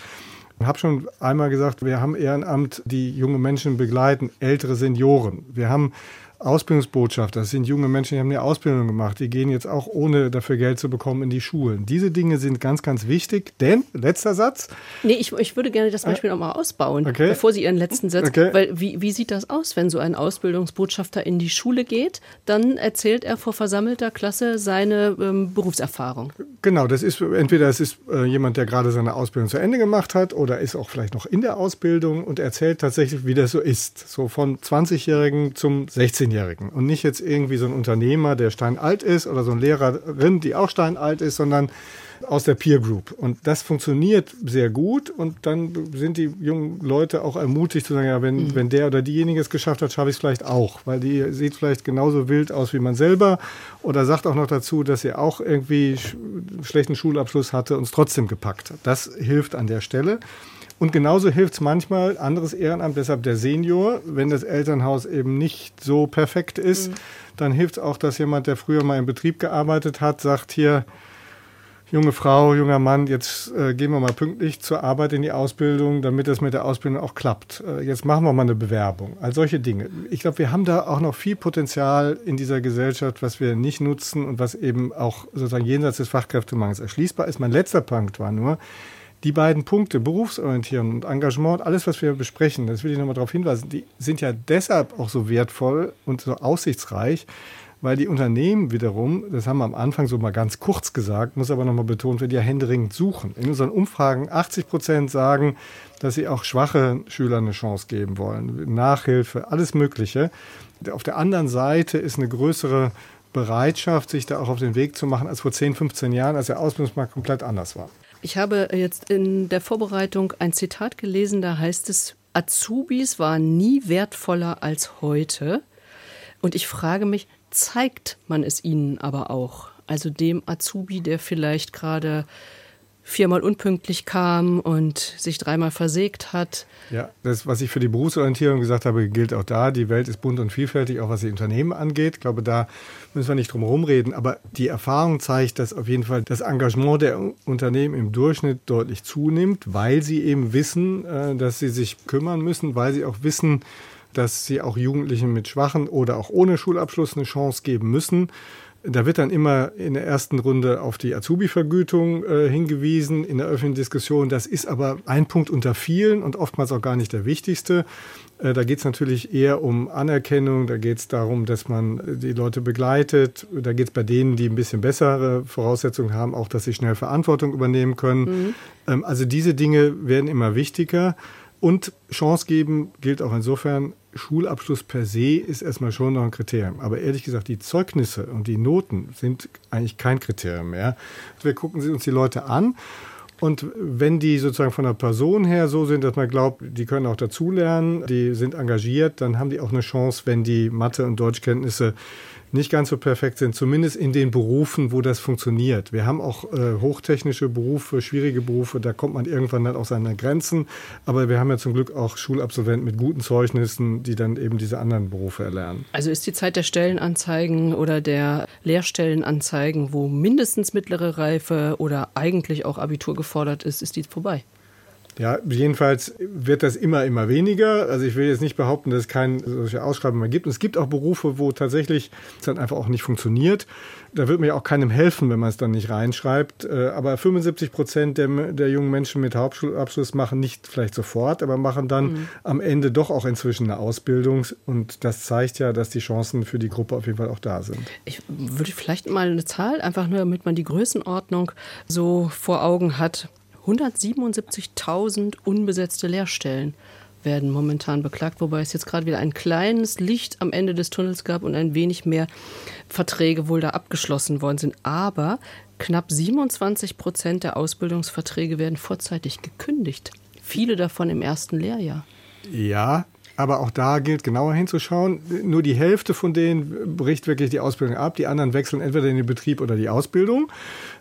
Ich habe schon einmal gesagt, wir haben Ehrenamt, die junge Menschen begleiten, ältere Senioren. Wir haben Ausbildungsbotschafter, das sind junge Menschen, die haben eine Ausbildung gemacht, die gehen jetzt auch ohne dafür Geld zu bekommen in die Schulen. Diese Dinge sind ganz, ganz wichtig, denn, letzter Satz. Nee, ich, ich würde gerne das Beispiel äh, nochmal ausbauen, okay. bevor Sie Ihren letzten Satz, okay. weil wie, wie sieht das aus, wenn so ein Ausbildungsbotschafter in die Schule geht, dann erzählt er vor versammelter Klasse seine ähm, Berufserfahrung. Genau, das ist entweder es ist äh, jemand, der gerade seine Ausbildung zu Ende gemacht hat oder ist auch vielleicht noch in der Ausbildung und erzählt tatsächlich, wie das so ist, so von 20-Jährigen zum 16-Jährigen und nicht jetzt irgendwie so ein Unternehmer, der steinalt ist oder so eine Lehrerin, die auch steinalt ist, sondern aus der Peer Group. Und das funktioniert sehr gut und dann sind die jungen Leute auch ermutigt zu sagen, ja, wenn, mhm. wenn der oder diejenige es geschafft hat, schaffe ich es vielleicht auch, weil die sieht vielleicht genauso wild aus wie man selber oder sagt auch noch dazu, dass sie auch irgendwie schlechten Schulabschluss hatte und es trotzdem gepackt hat. Das hilft an der Stelle. Und genauso hilft es manchmal, anderes Ehrenamt, deshalb der Senior, wenn das Elternhaus eben nicht so perfekt ist, mhm. dann hilft es auch, dass jemand, der früher mal im Betrieb gearbeitet hat, sagt hier, junge Frau, junger Mann, jetzt äh, gehen wir mal pünktlich zur Arbeit in die Ausbildung, damit das mit der Ausbildung auch klappt. Äh, jetzt machen wir mal eine Bewerbung. All solche Dinge. Ich glaube, wir haben da auch noch viel Potenzial in dieser Gesellschaft, was wir nicht nutzen und was eben auch sozusagen jenseits des Fachkräftemangels erschließbar ist. Mein letzter Punkt war nur, die beiden Punkte, Berufsorientierung und Engagement, alles, was wir besprechen, das will ich nochmal darauf hinweisen, die sind ja deshalb auch so wertvoll und so aussichtsreich, weil die Unternehmen wiederum, das haben wir am Anfang so mal ganz kurz gesagt, muss aber nochmal betont werden, ja händeringend suchen. In unseren Umfragen 80 Prozent sagen, dass sie auch schwache Schülern eine Chance geben wollen. Nachhilfe, alles Mögliche. Auf der anderen Seite ist eine größere Bereitschaft, sich da auch auf den Weg zu machen, als vor 10, 15 Jahren, als der Ausbildungsmarkt komplett anders war. Ich habe jetzt in der Vorbereitung ein Zitat gelesen, da heißt es, Azubis waren nie wertvoller als heute. Und ich frage mich, zeigt man es ihnen aber auch? Also dem Azubi, der vielleicht gerade viermal unpünktlich kam und sich dreimal versägt hat. Ja, das, was ich für die Berufsorientierung gesagt habe, gilt auch da. Die Welt ist bunt und vielfältig, auch was die Unternehmen angeht. Ich glaube, da müssen wir nicht drum herum reden. Aber die Erfahrung zeigt, dass auf jeden Fall das Engagement der Unternehmen im Durchschnitt deutlich zunimmt, weil sie eben wissen, äh, dass sie sich kümmern müssen, weil sie auch wissen, dass sie auch Jugendlichen mit schwachen oder auch ohne Schulabschluss eine Chance geben müssen. Da wird dann immer in der ersten Runde auf die Azubi-Vergütung äh, hingewiesen in der öffentlichen Diskussion. Das ist aber ein Punkt unter vielen und oftmals auch gar nicht der wichtigste. Äh, da geht es natürlich eher um Anerkennung, da geht es darum, dass man die Leute begleitet. Da geht es bei denen, die ein bisschen bessere Voraussetzungen haben, auch, dass sie schnell Verantwortung übernehmen können. Mhm. Ähm, also diese Dinge werden immer wichtiger. Und Chance geben gilt auch insofern, Schulabschluss per se ist erstmal schon noch ein Kriterium. Aber ehrlich gesagt, die Zeugnisse und die Noten sind eigentlich kein Kriterium mehr. Wir gucken uns die Leute an. Und wenn die sozusagen von der Person her so sind, dass man glaubt, die können auch dazulernen, die sind engagiert, dann haben die auch eine Chance, wenn die Mathe- und Deutschkenntnisse nicht ganz so perfekt sind, zumindest in den Berufen, wo das funktioniert. Wir haben auch äh, hochtechnische Berufe, schwierige Berufe, da kommt man irgendwann dann auch seine Grenzen. Aber wir haben ja zum Glück auch Schulabsolventen mit guten Zeugnissen, die dann eben diese anderen Berufe erlernen. Also ist die Zeit der Stellenanzeigen oder der Lehrstellenanzeigen, wo mindestens mittlere Reife oder eigentlich auch Abitur gefordert ist, ist die vorbei? Ja, jedenfalls wird das immer, immer weniger. Also ich will jetzt nicht behaupten, dass es keine solche Ausschreibung mehr gibt. Und es gibt auch Berufe, wo tatsächlich es dann einfach auch nicht funktioniert. Da wird mir auch keinem helfen, wenn man es dann nicht reinschreibt. Äh, aber 75 Prozent der, der jungen Menschen mit Hauptschulabschluss machen nicht vielleicht sofort, aber machen dann mhm. am Ende doch auch inzwischen eine Ausbildung. Und das zeigt ja, dass die Chancen für die Gruppe auf jeden Fall auch da sind. Ich würde vielleicht mal eine Zahl, einfach nur damit man die Größenordnung so vor Augen hat. 177.000 unbesetzte Lehrstellen werden momentan beklagt, wobei es jetzt gerade wieder ein kleines Licht am Ende des Tunnels gab und ein wenig mehr Verträge wohl da abgeschlossen worden sind. Aber knapp 27 Prozent der Ausbildungsverträge werden vorzeitig gekündigt. Viele davon im ersten Lehrjahr. Ja, aber auch da gilt genauer hinzuschauen. Nur die Hälfte von denen bricht wirklich die Ausbildung ab. Die anderen wechseln entweder in den Betrieb oder die Ausbildung.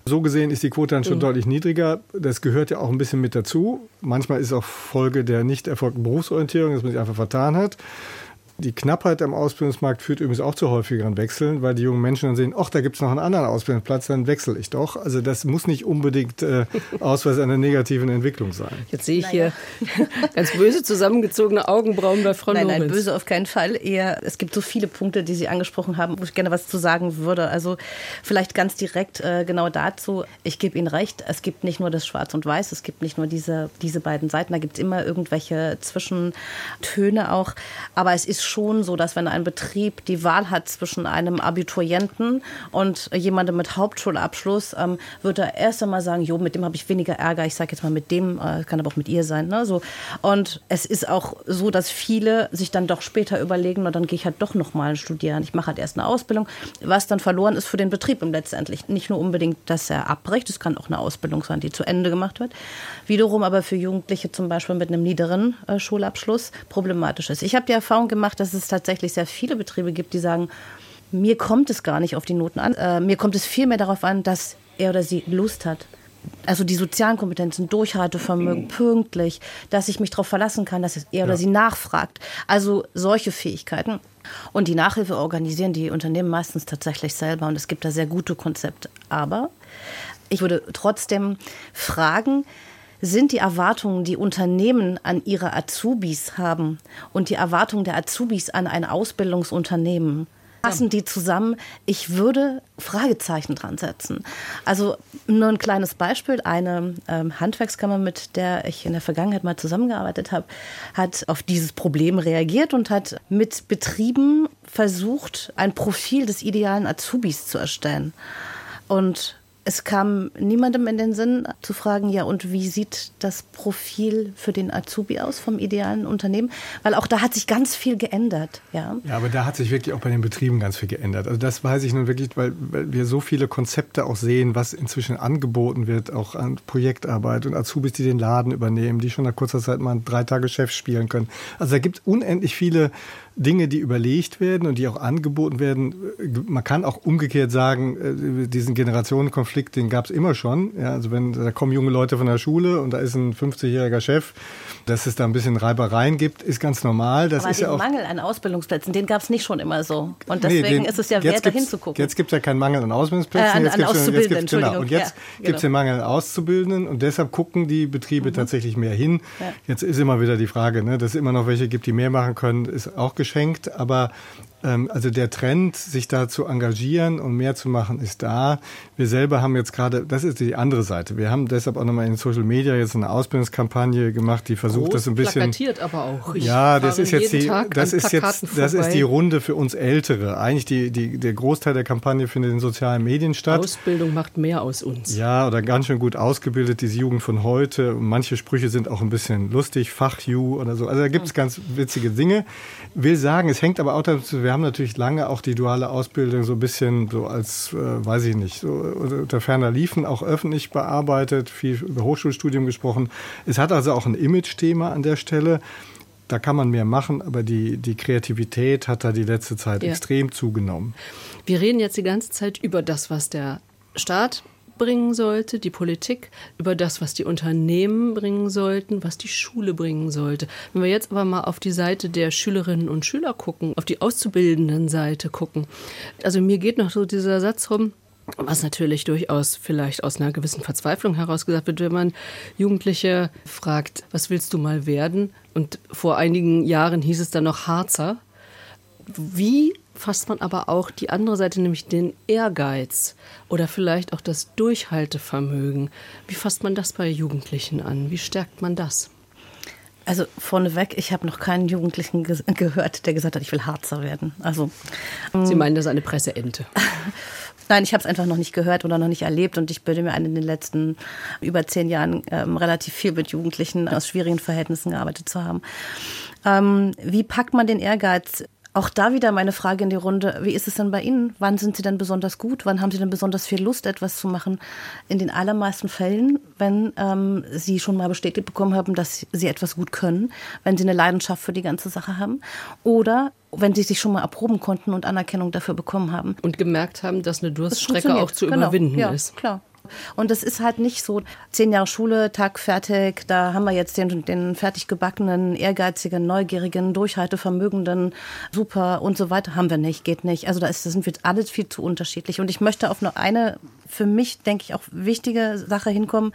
So gesehen ist die Quote dann schon mhm. deutlich niedriger. Das gehört ja auch ein bisschen mit dazu. Manchmal ist es auch Folge der nicht erfolgten Berufsorientierung, dass man sich einfach vertan hat. Die Knappheit am Ausbildungsmarkt führt übrigens auch zu häufigeren Wechseln, weil die jungen Menschen dann sehen, ach, da gibt es noch einen anderen Ausbildungsplatz, dann wechsle ich doch. Also das muss nicht unbedingt äh, Ausweis einer negativen Entwicklung sein. Jetzt sehe ich naja. hier <laughs> ganz böse zusammengezogene Augenbrauen bei Frau Nein, Lorenz. nein, böse auf keinen Fall. Eher, es gibt so viele Punkte, die Sie angesprochen haben, wo ich gerne was zu sagen würde. Also vielleicht ganz direkt äh, genau dazu. Ich gebe Ihnen recht, es gibt nicht nur das Schwarz und Weiß, es gibt nicht nur diese, diese beiden Seiten, da gibt es immer irgendwelche Zwischentöne auch. Aber es ist schon so, dass wenn ein Betrieb die Wahl hat zwischen einem Abiturienten und jemandem mit Hauptschulabschluss, ähm, wird er erst einmal sagen, jo, mit dem habe ich weniger Ärger. Ich sage jetzt mal mit dem, äh, kann aber auch mit ihr sein. Ne? So. Und es ist auch so, dass viele sich dann doch später überlegen, na, dann gehe ich halt doch nochmal studieren. Ich mache halt erst eine Ausbildung, was dann verloren ist für den Betrieb im letztendlich. Nicht nur unbedingt, dass er abbricht, es kann auch eine Ausbildung sein, die zu Ende gemacht wird. Wiederum aber für Jugendliche zum Beispiel mit einem niederen äh, Schulabschluss problematisch ist. Ich habe die Erfahrung gemacht, dass es tatsächlich sehr viele Betriebe gibt, die sagen, mir kommt es gar nicht auf die Noten an. Äh, mir kommt es vielmehr darauf an, dass er oder sie Lust hat. Also die sozialen Kompetenzen, Durchhaltevermögen, mhm. pünktlich, dass ich mich darauf verlassen kann, dass er ja. oder sie nachfragt. Also solche Fähigkeiten. Und die Nachhilfe organisieren die Unternehmen meistens tatsächlich selber und es gibt da sehr gute Konzepte. Aber ich würde trotzdem fragen, sind die Erwartungen, die Unternehmen an ihre Azubis haben und die Erwartungen der Azubis an ein Ausbildungsunternehmen, passen die zusammen? Ich würde Fragezeichen dran setzen. Also nur ein kleines Beispiel. Eine ähm, Handwerkskammer, mit der ich in der Vergangenheit mal zusammengearbeitet habe, hat auf dieses Problem reagiert und hat mit Betrieben versucht, ein Profil des idealen Azubis zu erstellen. Und es kam niemandem in den Sinn zu fragen, ja, und wie sieht das Profil für den Azubi aus vom idealen Unternehmen? Weil auch da hat sich ganz viel geändert. Ja, ja aber da hat sich wirklich auch bei den Betrieben ganz viel geändert. Also das weiß ich nun wirklich, weil, weil wir so viele Konzepte auch sehen, was inzwischen angeboten wird, auch an Projektarbeit und Azubis, die den Laden übernehmen, die schon nach kurzer Zeit mal drei Tage Chef spielen können. Also da gibt es unendlich viele Dinge, die überlegt werden und die auch angeboten werden. Man kann auch umgekehrt sagen, äh, diesen Generationenkonflikt, den gab es immer schon. Ja, also wenn da kommen junge Leute von der Schule und da ist ein 50-jähriger Chef, dass es da ein bisschen Reibereien gibt, ist ganz normal. Das Aber ist den ja auch Mangel an Ausbildungsplätzen, den gab es nicht schon immer so. Und deswegen nee, ist es ja wert, da hinzugucken. Jetzt gibt es ja keinen Mangel an Ausbildungsplätzen. Äh, an, an jetzt gibt's, jetzt genau. Und jetzt ja, gibt es den Mangel an Auszubildenden und deshalb gucken die Betriebe mhm. tatsächlich mehr hin. Ja. Jetzt ist immer wieder die Frage, ne, dass es immer noch welche gibt, die mehr machen können, ist auch geschenkt. Aber also der Trend, sich da zu engagieren und mehr zu machen, ist da. Wir selber haben jetzt gerade, das ist die andere Seite. Wir haben deshalb auch nochmal in Social Media jetzt eine Ausbildungskampagne gemacht, die versucht, Groß das ein bisschen. Plakatiert aber auch. Ich ja, das ist jetzt die, das ist jetzt, das ist die Runde für uns Ältere. Eigentlich die, die, der Großteil der Kampagne findet in sozialen Medien statt. Ausbildung macht mehr aus uns. Ja, oder ganz schön gut ausgebildet, diese Jugend von heute. Manche Sprüche sind auch ein bisschen lustig, Fachju oder so. Also da gibt es hm. ganz witzige Dinge. Will sagen, es hängt aber auch dazu, wir haben natürlich lange auch die duale Ausbildung so ein bisschen so als, äh, weiß ich nicht, so unter ferner Liefen auch öffentlich bearbeitet, viel über Hochschulstudium gesprochen. Es hat also auch ein Image-Thema an der Stelle. Da kann man mehr machen, aber die, die Kreativität hat da die letzte Zeit ja. extrem zugenommen. Wir reden jetzt die ganze Zeit über das, was der Staat bringen sollte, die Politik, über das, was die Unternehmen bringen sollten, was die Schule bringen sollte. Wenn wir jetzt aber mal auf die Seite der Schülerinnen und Schüler gucken, auf die auszubildenden Seite gucken, also mir geht noch so dieser Satz rum, was natürlich durchaus vielleicht aus einer gewissen Verzweiflung heraus gesagt wird, wenn man Jugendliche fragt, was willst du mal werden? Und vor einigen Jahren hieß es dann noch Harzer. Wie fasst man aber auch die andere Seite, nämlich den Ehrgeiz oder vielleicht auch das Durchhaltevermögen. Wie fasst man das bei Jugendlichen an? Wie stärkt man das? Also vorneweg, ich habe noch keinen Jugendlichen ge gehört, der gesagt hat, ich will Harzer werden. Also Sie meinen, das ist eine Presseente? <laughs> Nein, ich habe es einfach noch nicht gehört oder noch nicht erlebt und ich bilde mir ein, in den letzten über zehn Jahren ähm, relativ viel mit Jugendlichen aus schwierigen Verhältnissen gearbeitet zu haben. Ähm, wie packt man den Ehrgeiz auch da wieder meine Frage in die Runde. Wie ist es denn bei Ihnen? Wann sind Sie denn besonders gut? Wann haben Sie denn besonders viel Lust, etwas zu machen? In den allermeisten Fällen, wenn ähm, Sie schon mal bestätigt bekommen haben, dass Sie etwas gut können, wenn Sie eine Leidenschaft für die ganze Sache haben oder wenn Sie sich schon mal erproben konnten und Anerkennung dafür bekommen haben. Und gemerkt haben, dass eine Durststrecke auch zu genau. überwinden ja, ist. Klar. Und es ist halt nicht so, zehn Jahre Schule, Tag fertig, da haben wir jetzt den, den fertig gebackenen, ehrgeizigen, neugierigen, durchhaltevermögenden, super und so weiter. Haben wir nicht, geht nicht. Also da, ist, da sind wir alles viel zu unterschiedlich. Und ich möchte auf nur eine, für mich, denke ich, auch wichtige Sache hinkommen.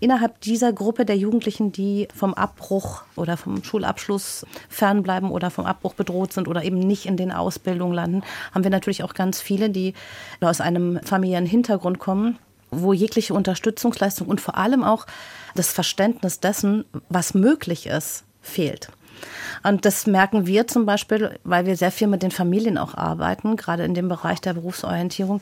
Innerhalb dieser Gruppe der Jugendlichen, die vom Abbruch oder vom Schulabschluss fernbleiben oder vom Abbruch bedroht sind oder eben nicht in den Ausbildungen landen, haben wir natürlich auch ganz viele, die aus einem familiären Hintergrund kommen wo jegliche Unterstützungsleistung und vor allem auch das Verständnis dessen, was möglich ist, fehlt. Und das merken wir zum Beispiel, weil wir sehr viel mit den Familien auch arbeiten, gerade in dem Bereich der Berufsorientierung.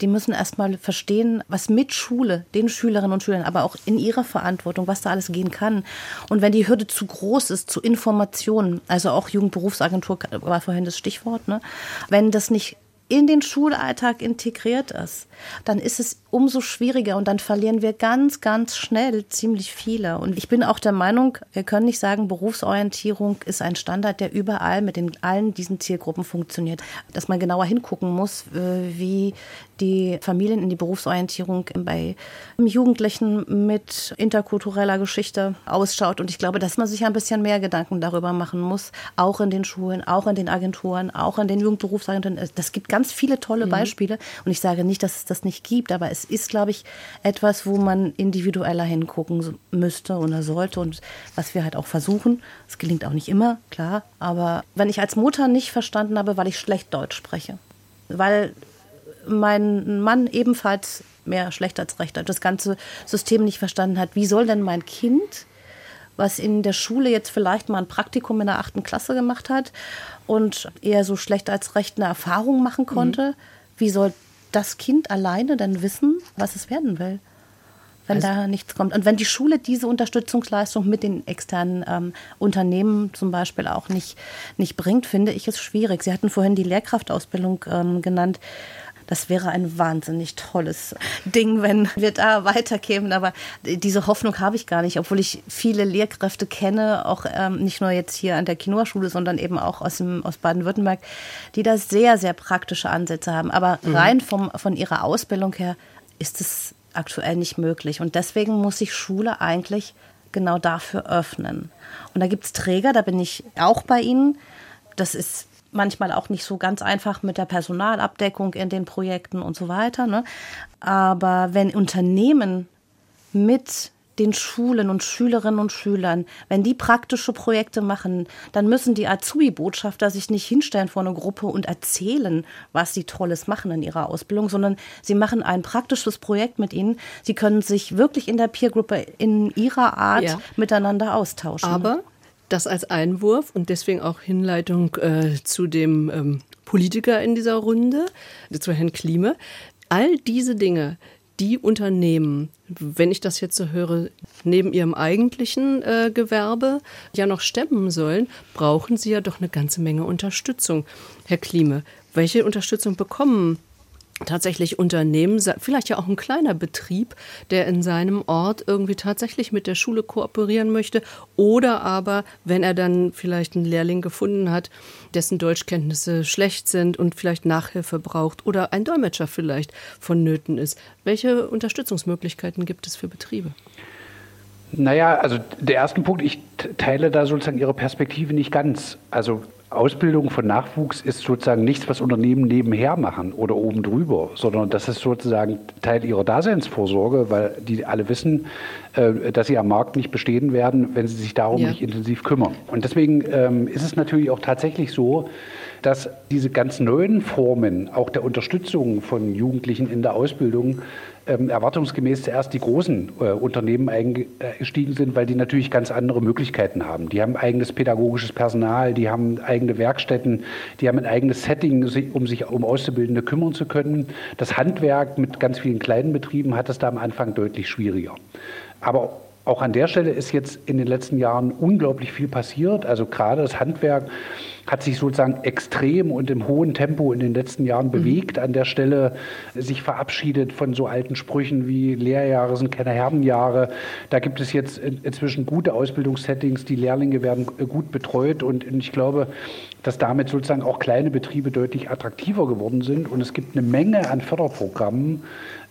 Die müssen erstmal verstehen, was mit Schule, den Schülerinnen und Schülern, aber auch in ihrer Verantwortung, was da alles gehen kann. Und wenn die Hürde zu groß ist zu Informationen, also auch Jugendberufsagentur war vorhin das Stichwort, ne? wenn das nicht in den Schulalltag integriert ist, dann ist es umso schwieriger und dann verlieren wir ganz, ganz schnell ziemlich viele. Und ich bin auch der Meinung, wir können nicht sagen, Berufsorientierung ist ein Standard, der überall mit den, allen diesen Zielgruppen funktioniert. Dass man genauer hingucken muss, äh, wie die Familien in die Berufsorientierung bei Jugendlichen mit interkultureller Geschichte ausschaut. Und ich glaube, dass man sich ein bisschen mehr Gedanken darüber machen muss, auch in den Schulen, auch in den Agenturen, auch in den Jugendberufsagenturen. Das gibt ganz viele tolle mhm. Beispiele. Und ich sage nicht, dass es das nicht gibt, aber es ist, glaube ich, etwas, wo man individueller hingucken müsste oder sollte und was wir halt auch versuchen. Es gelingt auch nicht immer, klar. Aber wenn ich als Mutter nicht verstanden habe, weil ich schlecht Deutsch spreche, weil mein Mann ebenfalls mehr schlecht als recht das ganze System nicht verstanden hat. Wie soll denn mein Kind, was in der Schule jetzt vielleicht mal ein Praktikum in der achten Klasse gemacht hat und eher so schlecht als recht eine Erfahrung machen konnte, mhm. wie soll das Kind alleine denn wissen, was es werden will? wenn also, da nichts kommt. Und wenn die Schule diese Unterstützungsleistung mit den externen ähm, Unternehmen zum Beispiel auch nicht, nicht bringt, finde ich es schwierig. Sie hatten vorhin die Lehrkraftausbildung ähm, genannt. Das wäre ein wahnsinnig tolles Ding, wenn wir da weiterkämen. Aber diese Hoffnung habe ich gar nicht, obwohl ich viele Lehrkräfte kenne, auch ähm, nicht nur jetzt hier an der Quinoa-Schule, sondern eben auch aus, dem, aus Baden-Württemberg, die da sehr, sehr praktische Ansätze haben. Aber mhm. rein vom, von ihrer Ausbildung her ist es aktuell nicht möglich. Und deswegen muss sich Schule eigentlich genau dafür öffnen. Und da gibt es Träger, da bin ich auch bei Ihnen. Das ist manchmal auch nicht so ganz einfach mit der Personalabdeckung in den Projekten und so weiter. Ne? Aber wenn Unternehmen mit den Schulen und Schülerinnen und Schülern, wenn die praktische Projekte machen, dann müssen die Azubi-Botschafter sich nicht hinstellen vor eine Gruppe und erzählen, was sie Tolles machen in ihrer Ausbildung, sondern sie machen ein praktisches Projekt mit ihnen. Sie können sich wirklich in der Peergruppe in ihrer Art ja. miteinander austauschen. Aber das als Einwurf und deswegen auch Hinleitung äh, zu dem ähm, Politiker in dieser Runde, zu Herrn Klime. All diese Dinge, die Unternehmen, wenn ich das jetzt so höre, neben ihrem eigentlichen äh, Gewerbe ja noch stemmen sollen, brauchen sie ja doch eine ganze Menge Unterstützung. Herr Klime, welche Unterstützung bekommen tatsächlich Unternehmen, vielleicht ja auch ein kleiner Betrieb, der in seinem Ort irgendwie tatsächlich mit der Schule kooperieren möchte oder aber, wenn er dann vielleicht einen Lehrling gefunden hat, dessen Deutschkenntnisse schlecht sind und vielleicht Nachhilfe braucht oder ein Dolmetscher vielleicht vonnöten ist. Welche Unterstützungsmöglichkeiten gibt es für Betriebe? Naja, also der erste Punkt, ich teile da sozusagen Ihre Perspektive nicht ganz. Also Ausbildung von Nachwuchs ist sozusagen nichts, was Unternehmen nebenher machen oder oben drüber, sondern das ist sozusagen Teil ihrer Daseinsvorsorge, weil die alle wissen, äh, dass sie am Markt nicht bestehen werden, wenn sie sich darum ja. nicht intensiv kümmern. Und deswegen ähm, ist es natürlich auch tatsächlich so, dass diese ganz neuen Formen auch der Unterstützung von Jugendlichen in der Ausbildung erwartungsgemäß zuerst die großen äh, Unternehmen eingestiegen sind, weil die natürlich ganz andere Möglichkeiten haben. Die haben eigenes pädagogisches Personal, die haben eigene Werkstätten, die haben ein eigenes Setting, um sich um Auszubildende kümmern zu können. Das Handwerk mit ganz vielen kleinen Betrieben hat es da am Anfang deutlich schwieriger. Aber auch an der Stelle ist jetzt in den letzten Jahren unglaublich viel passiert. Also gerade das Handwerk hat sich sozusagen extrem und im hohen Tempo in den letzten Jahren mhm. bewegt. An der Stelle sich verabschiedet von so alten Sprüchen wie Lehrjahre sind keine Herrenjahre. Da gibt es jetzt inzwischen gute Ausbildungssettings. Die Lehrlinge werden gut betreut und ich glaube, dass damit sozusagen auch kleine Betriebe deutlich attraktiver geworden sind. Und es gibt eine Menge an Förderprogrammen,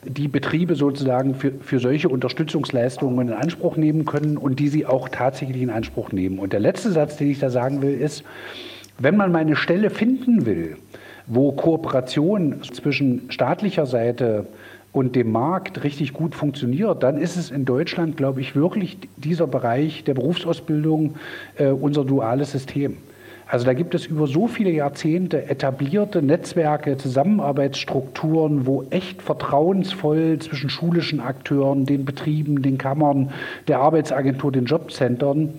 die Betriebe sozusagen für, für solche Unterstützungsleistungen in Anspruch nehmen können und die sie auch tatsächlich in Anspruch nehmen. Und der letzte Satz, den ich da sagen will, ist, wenn man mal eine Stelle finden will, wo Kooperation zwischen staatlicher Seite und dem Markt richtig gut funktioniert, dann ist es in Deutschland, glaube ich, wirklich dieser Bereich der Berufsausbildung äh, unser duales System. Also da gibt es über so viele Jahrzehnte etablierte Netzwerke, Zusammenarbeitsstrukturen, wo echt vertrauensvoll zwischen schulischen Akteuren, den Betrieben, den Kammern, der Arbeitsagentur, den Jobcentern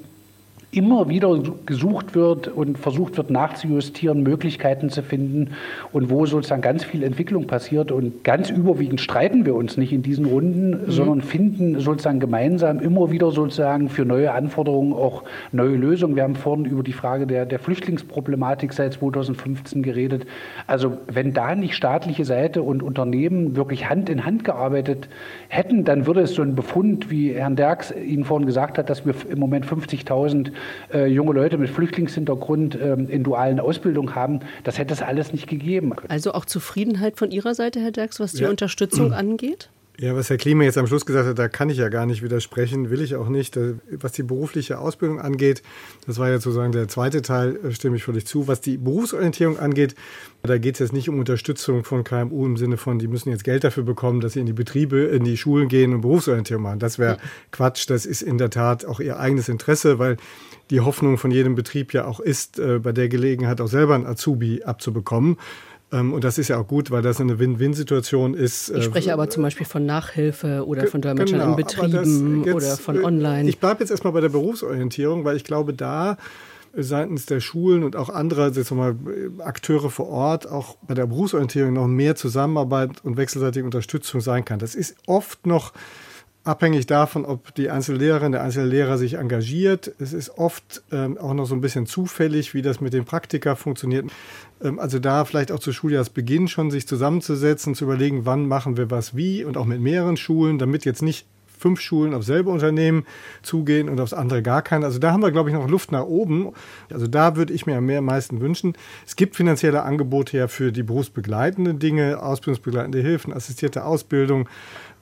immer wieder gesucht wird und versucht wird nachzujustieren, Möglichkeiten zu finden und wo sozusagen ganz viel Entwicklung passiert und ganz überwiegend streiten wir uns nicht in diesen Runden, mhm. sondern finden sozusagen gemeinsam immer wieder sozusagen für neue Anforderungen auch neue Lösungen. Wir haben vorhin über die Frage der, der Flüchtlingsproblematik seit 2015 geredet. Also wenn da nicht staatliche Seite und Unternehmen wirklich Hand in Hand gearbeitet hätten, dann würde es so ein Befund, wie Herrn Derks Ihnen vorhin gesagt hat, dass wir im Moment 50.000 äh, junge Leute mit Flüchtlingshintergrund äh, in dualen Ausbildung haben. Das hätte es alles nicht gegeben. Also auch Zufriedenheit von Ihrer Seite, Herr Derks, was die ja. Unterstützung <clears throat> angeht? Ja, was Herr Klima jetzt am Schluss gesagt hat, da kann ich ja gar nicht widersprechen, will ich auch nicht. Was die berufliche Ausbildung angeht, das war ja sozusagen der zweite Teil, äh, stimme ich völlig zu. Was die Berufsorientierung angeht, da geht es jetzt nicht um Unterstützung von KMU im Sinne von, die müssen jetzt Geld dafür bekommen, dass sie in die Betriebe, in die Schulen gehen und Berufsorientierung machen. Das wäre Quatsch. Das ist in der Tat auch ihr eigenes Interesse, weil die Hoffnung von jedem Betrieb ja auch ist, äh, bei der Gelegenheit auch selber ein Azubi abzubekommen. Ähm, und das ist ja auch gut, weil das eine Win-Win-Situation ist. Ich äh, spreche aber zum Beispiel von Nachhilfe oder von Dolmetschern genau, in Betrieben jetzt, oder von äh, Online. Ich bleibe jetzt erstmal bei der Berufsorientierung, weil ich glaube, da seitens der Schulen und auch anderer jetzt mal, Akteure vor Ort auch bei der Berufsorientierung noch mehr Zusammenarbeit und wechselseitige Unterstützung sein kann. Das ist oft noch abhängig davon, ob die Einzellehrerin, der Einzellehrer sich engagiert. Es ist oft ähm, auch noch so ein bisschen zufällig, wie das mit den Praktika funktioniert. Ähm, also da vielleicht auch zu Schuljahrsbeginn schon sich zusammenzusetzen, zu überlegen, wann machen wir was wie und auch mit mehreren Schulen, damit jetzt nicht fünf Schulen auf selbe Unternehmen zugehen und aufs andere gar keine. Also da haben wir, glaube ich, noch Luft nach oben. Also da würde ich mir am meisten wünschen. Es gibt finanzielle Angebote ja für die berufsbegleitenden Dinge, ausbildungsbegleitende Hilfen, assistierte Ausbildung.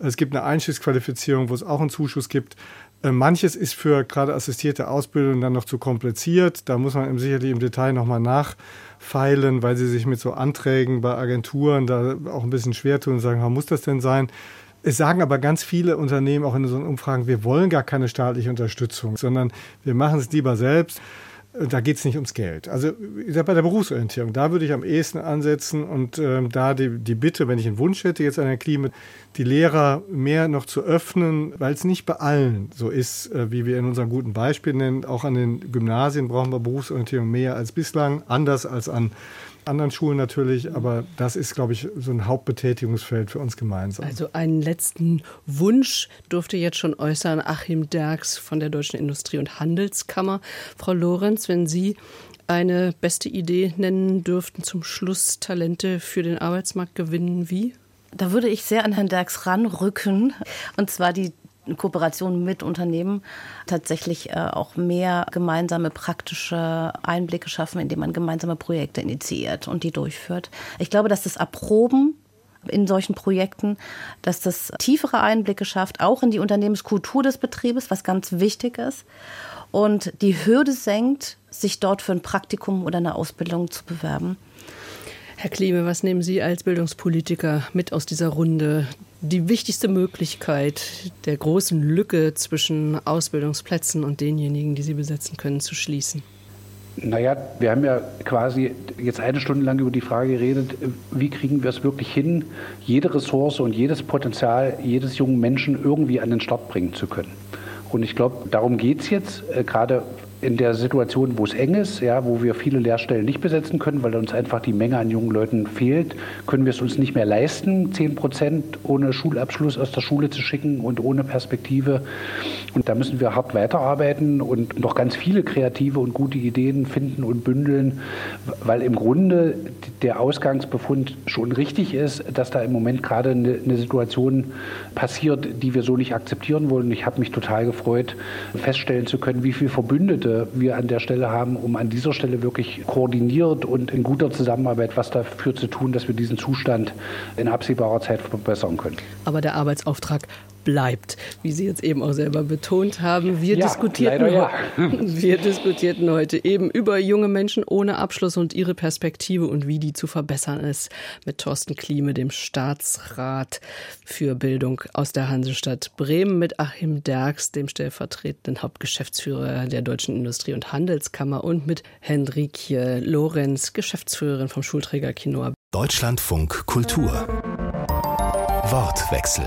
Es gibt eine Einstiegsqualifizierung, wo es auch einen Zuschuss gibt. Äh, manches ist für gerade assistierte Ausbildung dann noch zu kompliziert. Da muss man sicherlich im Detail nochmal nachfeilen, weil sie sich mit so Anträgen bei Agenturen da auch ein bisschen schwer tun und sagen, muss das denn sein? Es sagen aber ganz viele Unternehmen auch in so Umfragen, wir wollen gar keine staatliche Unterstützung, sondern wir machen es lieber selbst. Da geht es nicht ums Geld. Also bei der Berufsorientierung, da würde ich am ehesten ansetzen und äh, da die, die Bitte, wenn ich einen Wunsch hätte jetzt an Herrn Klima, die Lehrer mehr noch zu öffnen, weil es nicht bei allen so ist, äh, wie wir in unserem guten Beispiel nennen. Auch an den Gymnasien brauchen wir Berufsorientierung mehr als bislang, anders als an anderen Schulen natürlich, aber das ist, glaube ich, so ein Hauptbetätigungsfeld für uns gemeinsam. Also einen letzten Wunsch durfte jetzt schon äußern Achim Derks von der Deutschen Industrie- und Handelskammer. Frau Lorenz, wenn Sie eine beste Idee nennen dürften zum Schluss Talente für den Arbeitsmarkt gewinnen, wie? Da würde ich sehr an Herrn Derks ranrücken. Und zwar die Kooperation mit Unternehmen tatsächlich äh, auch mehr gemeinsame praktische Einblicke schaffen, indem man gemeinsame Projekte initiiert und die durchführt. Ich glaube, dass das Erproben in solchen Projekten, dass das tiefere Einblicke schafft, auch in die Unternehmenskultur des Betriebes, was ganz wichtig ist, und die Hürde senkt, sich dort für ein Praktikum oder eine Ausbildung zu bewerben. Herr Klebe, was nehmen Sie als Bildungspolitiker mit aus dieser Runde? Die wichtigste Möglichkeit der großen Lücke zwischen Ausbildungsplätzen und denjenigen, die sie besetzen können, zu schließen? Naja, wir haben ja quasi jetzt eine Stunde lang über die Frage geredet, wie kriegen wir es wirklich hin, jede Ressource und jedes Potenzial jedes jungen Menschen irgendwie an den Start bringen zu können. Und ich glaube, darum geht es jetzt, äh, gerade in der Situation, wo es eng ist, ja, wo wir viele Lehrstellen nicht besetzen können, weil uns einfach die Menge an jungen Leuten fehlt, können wir es uns nicht mehr leisten, 10 Prozent ohne Schulabschluss aus der Schule zu schicken und ohne Perspektive. Und da müssen wir hart weiterarbeiten und noch ganz viele kreative und gute Ideen finden und bündeln, weil im Grunde der Ausgangsbefund schon richtig ist, dass da im Moment gerade eine, Situation passiert, die wir so nicht akzeptieren wollen. Ich habe mich total gefreut, feststellen zu können, wie viele Verbündete wir an der Stelle haben, um an dieser Stelle wirklich koordiniert und in guter Zusammenarbeit was dafür zu tun, dass wir diesen Zustand in absehbarer Zeit verbessern können. Aber der Arbeitsauftrag bleibt, wie Sie jetzt eben auch selber betont haben. Wir, ja, diskutierten, ja. <laughs> wir diskutierten heute eben über junge Menschen ohne Abschluss und ihre Perspektive und wie die zu verbessern ist mit Thorsten Klieme, dem Staatsrat für Bildung aus der Hansestadt Bremen, mit Achim Derks, dem stellvertretenden Hauptgeschäftsführer der Deutschen Industrie- und Handelskammer und mit Hendrikje Lorenz, Geschäftsführerin vom Schulträger Kinoa. Deutschlandfunk Kultur Wortwechsel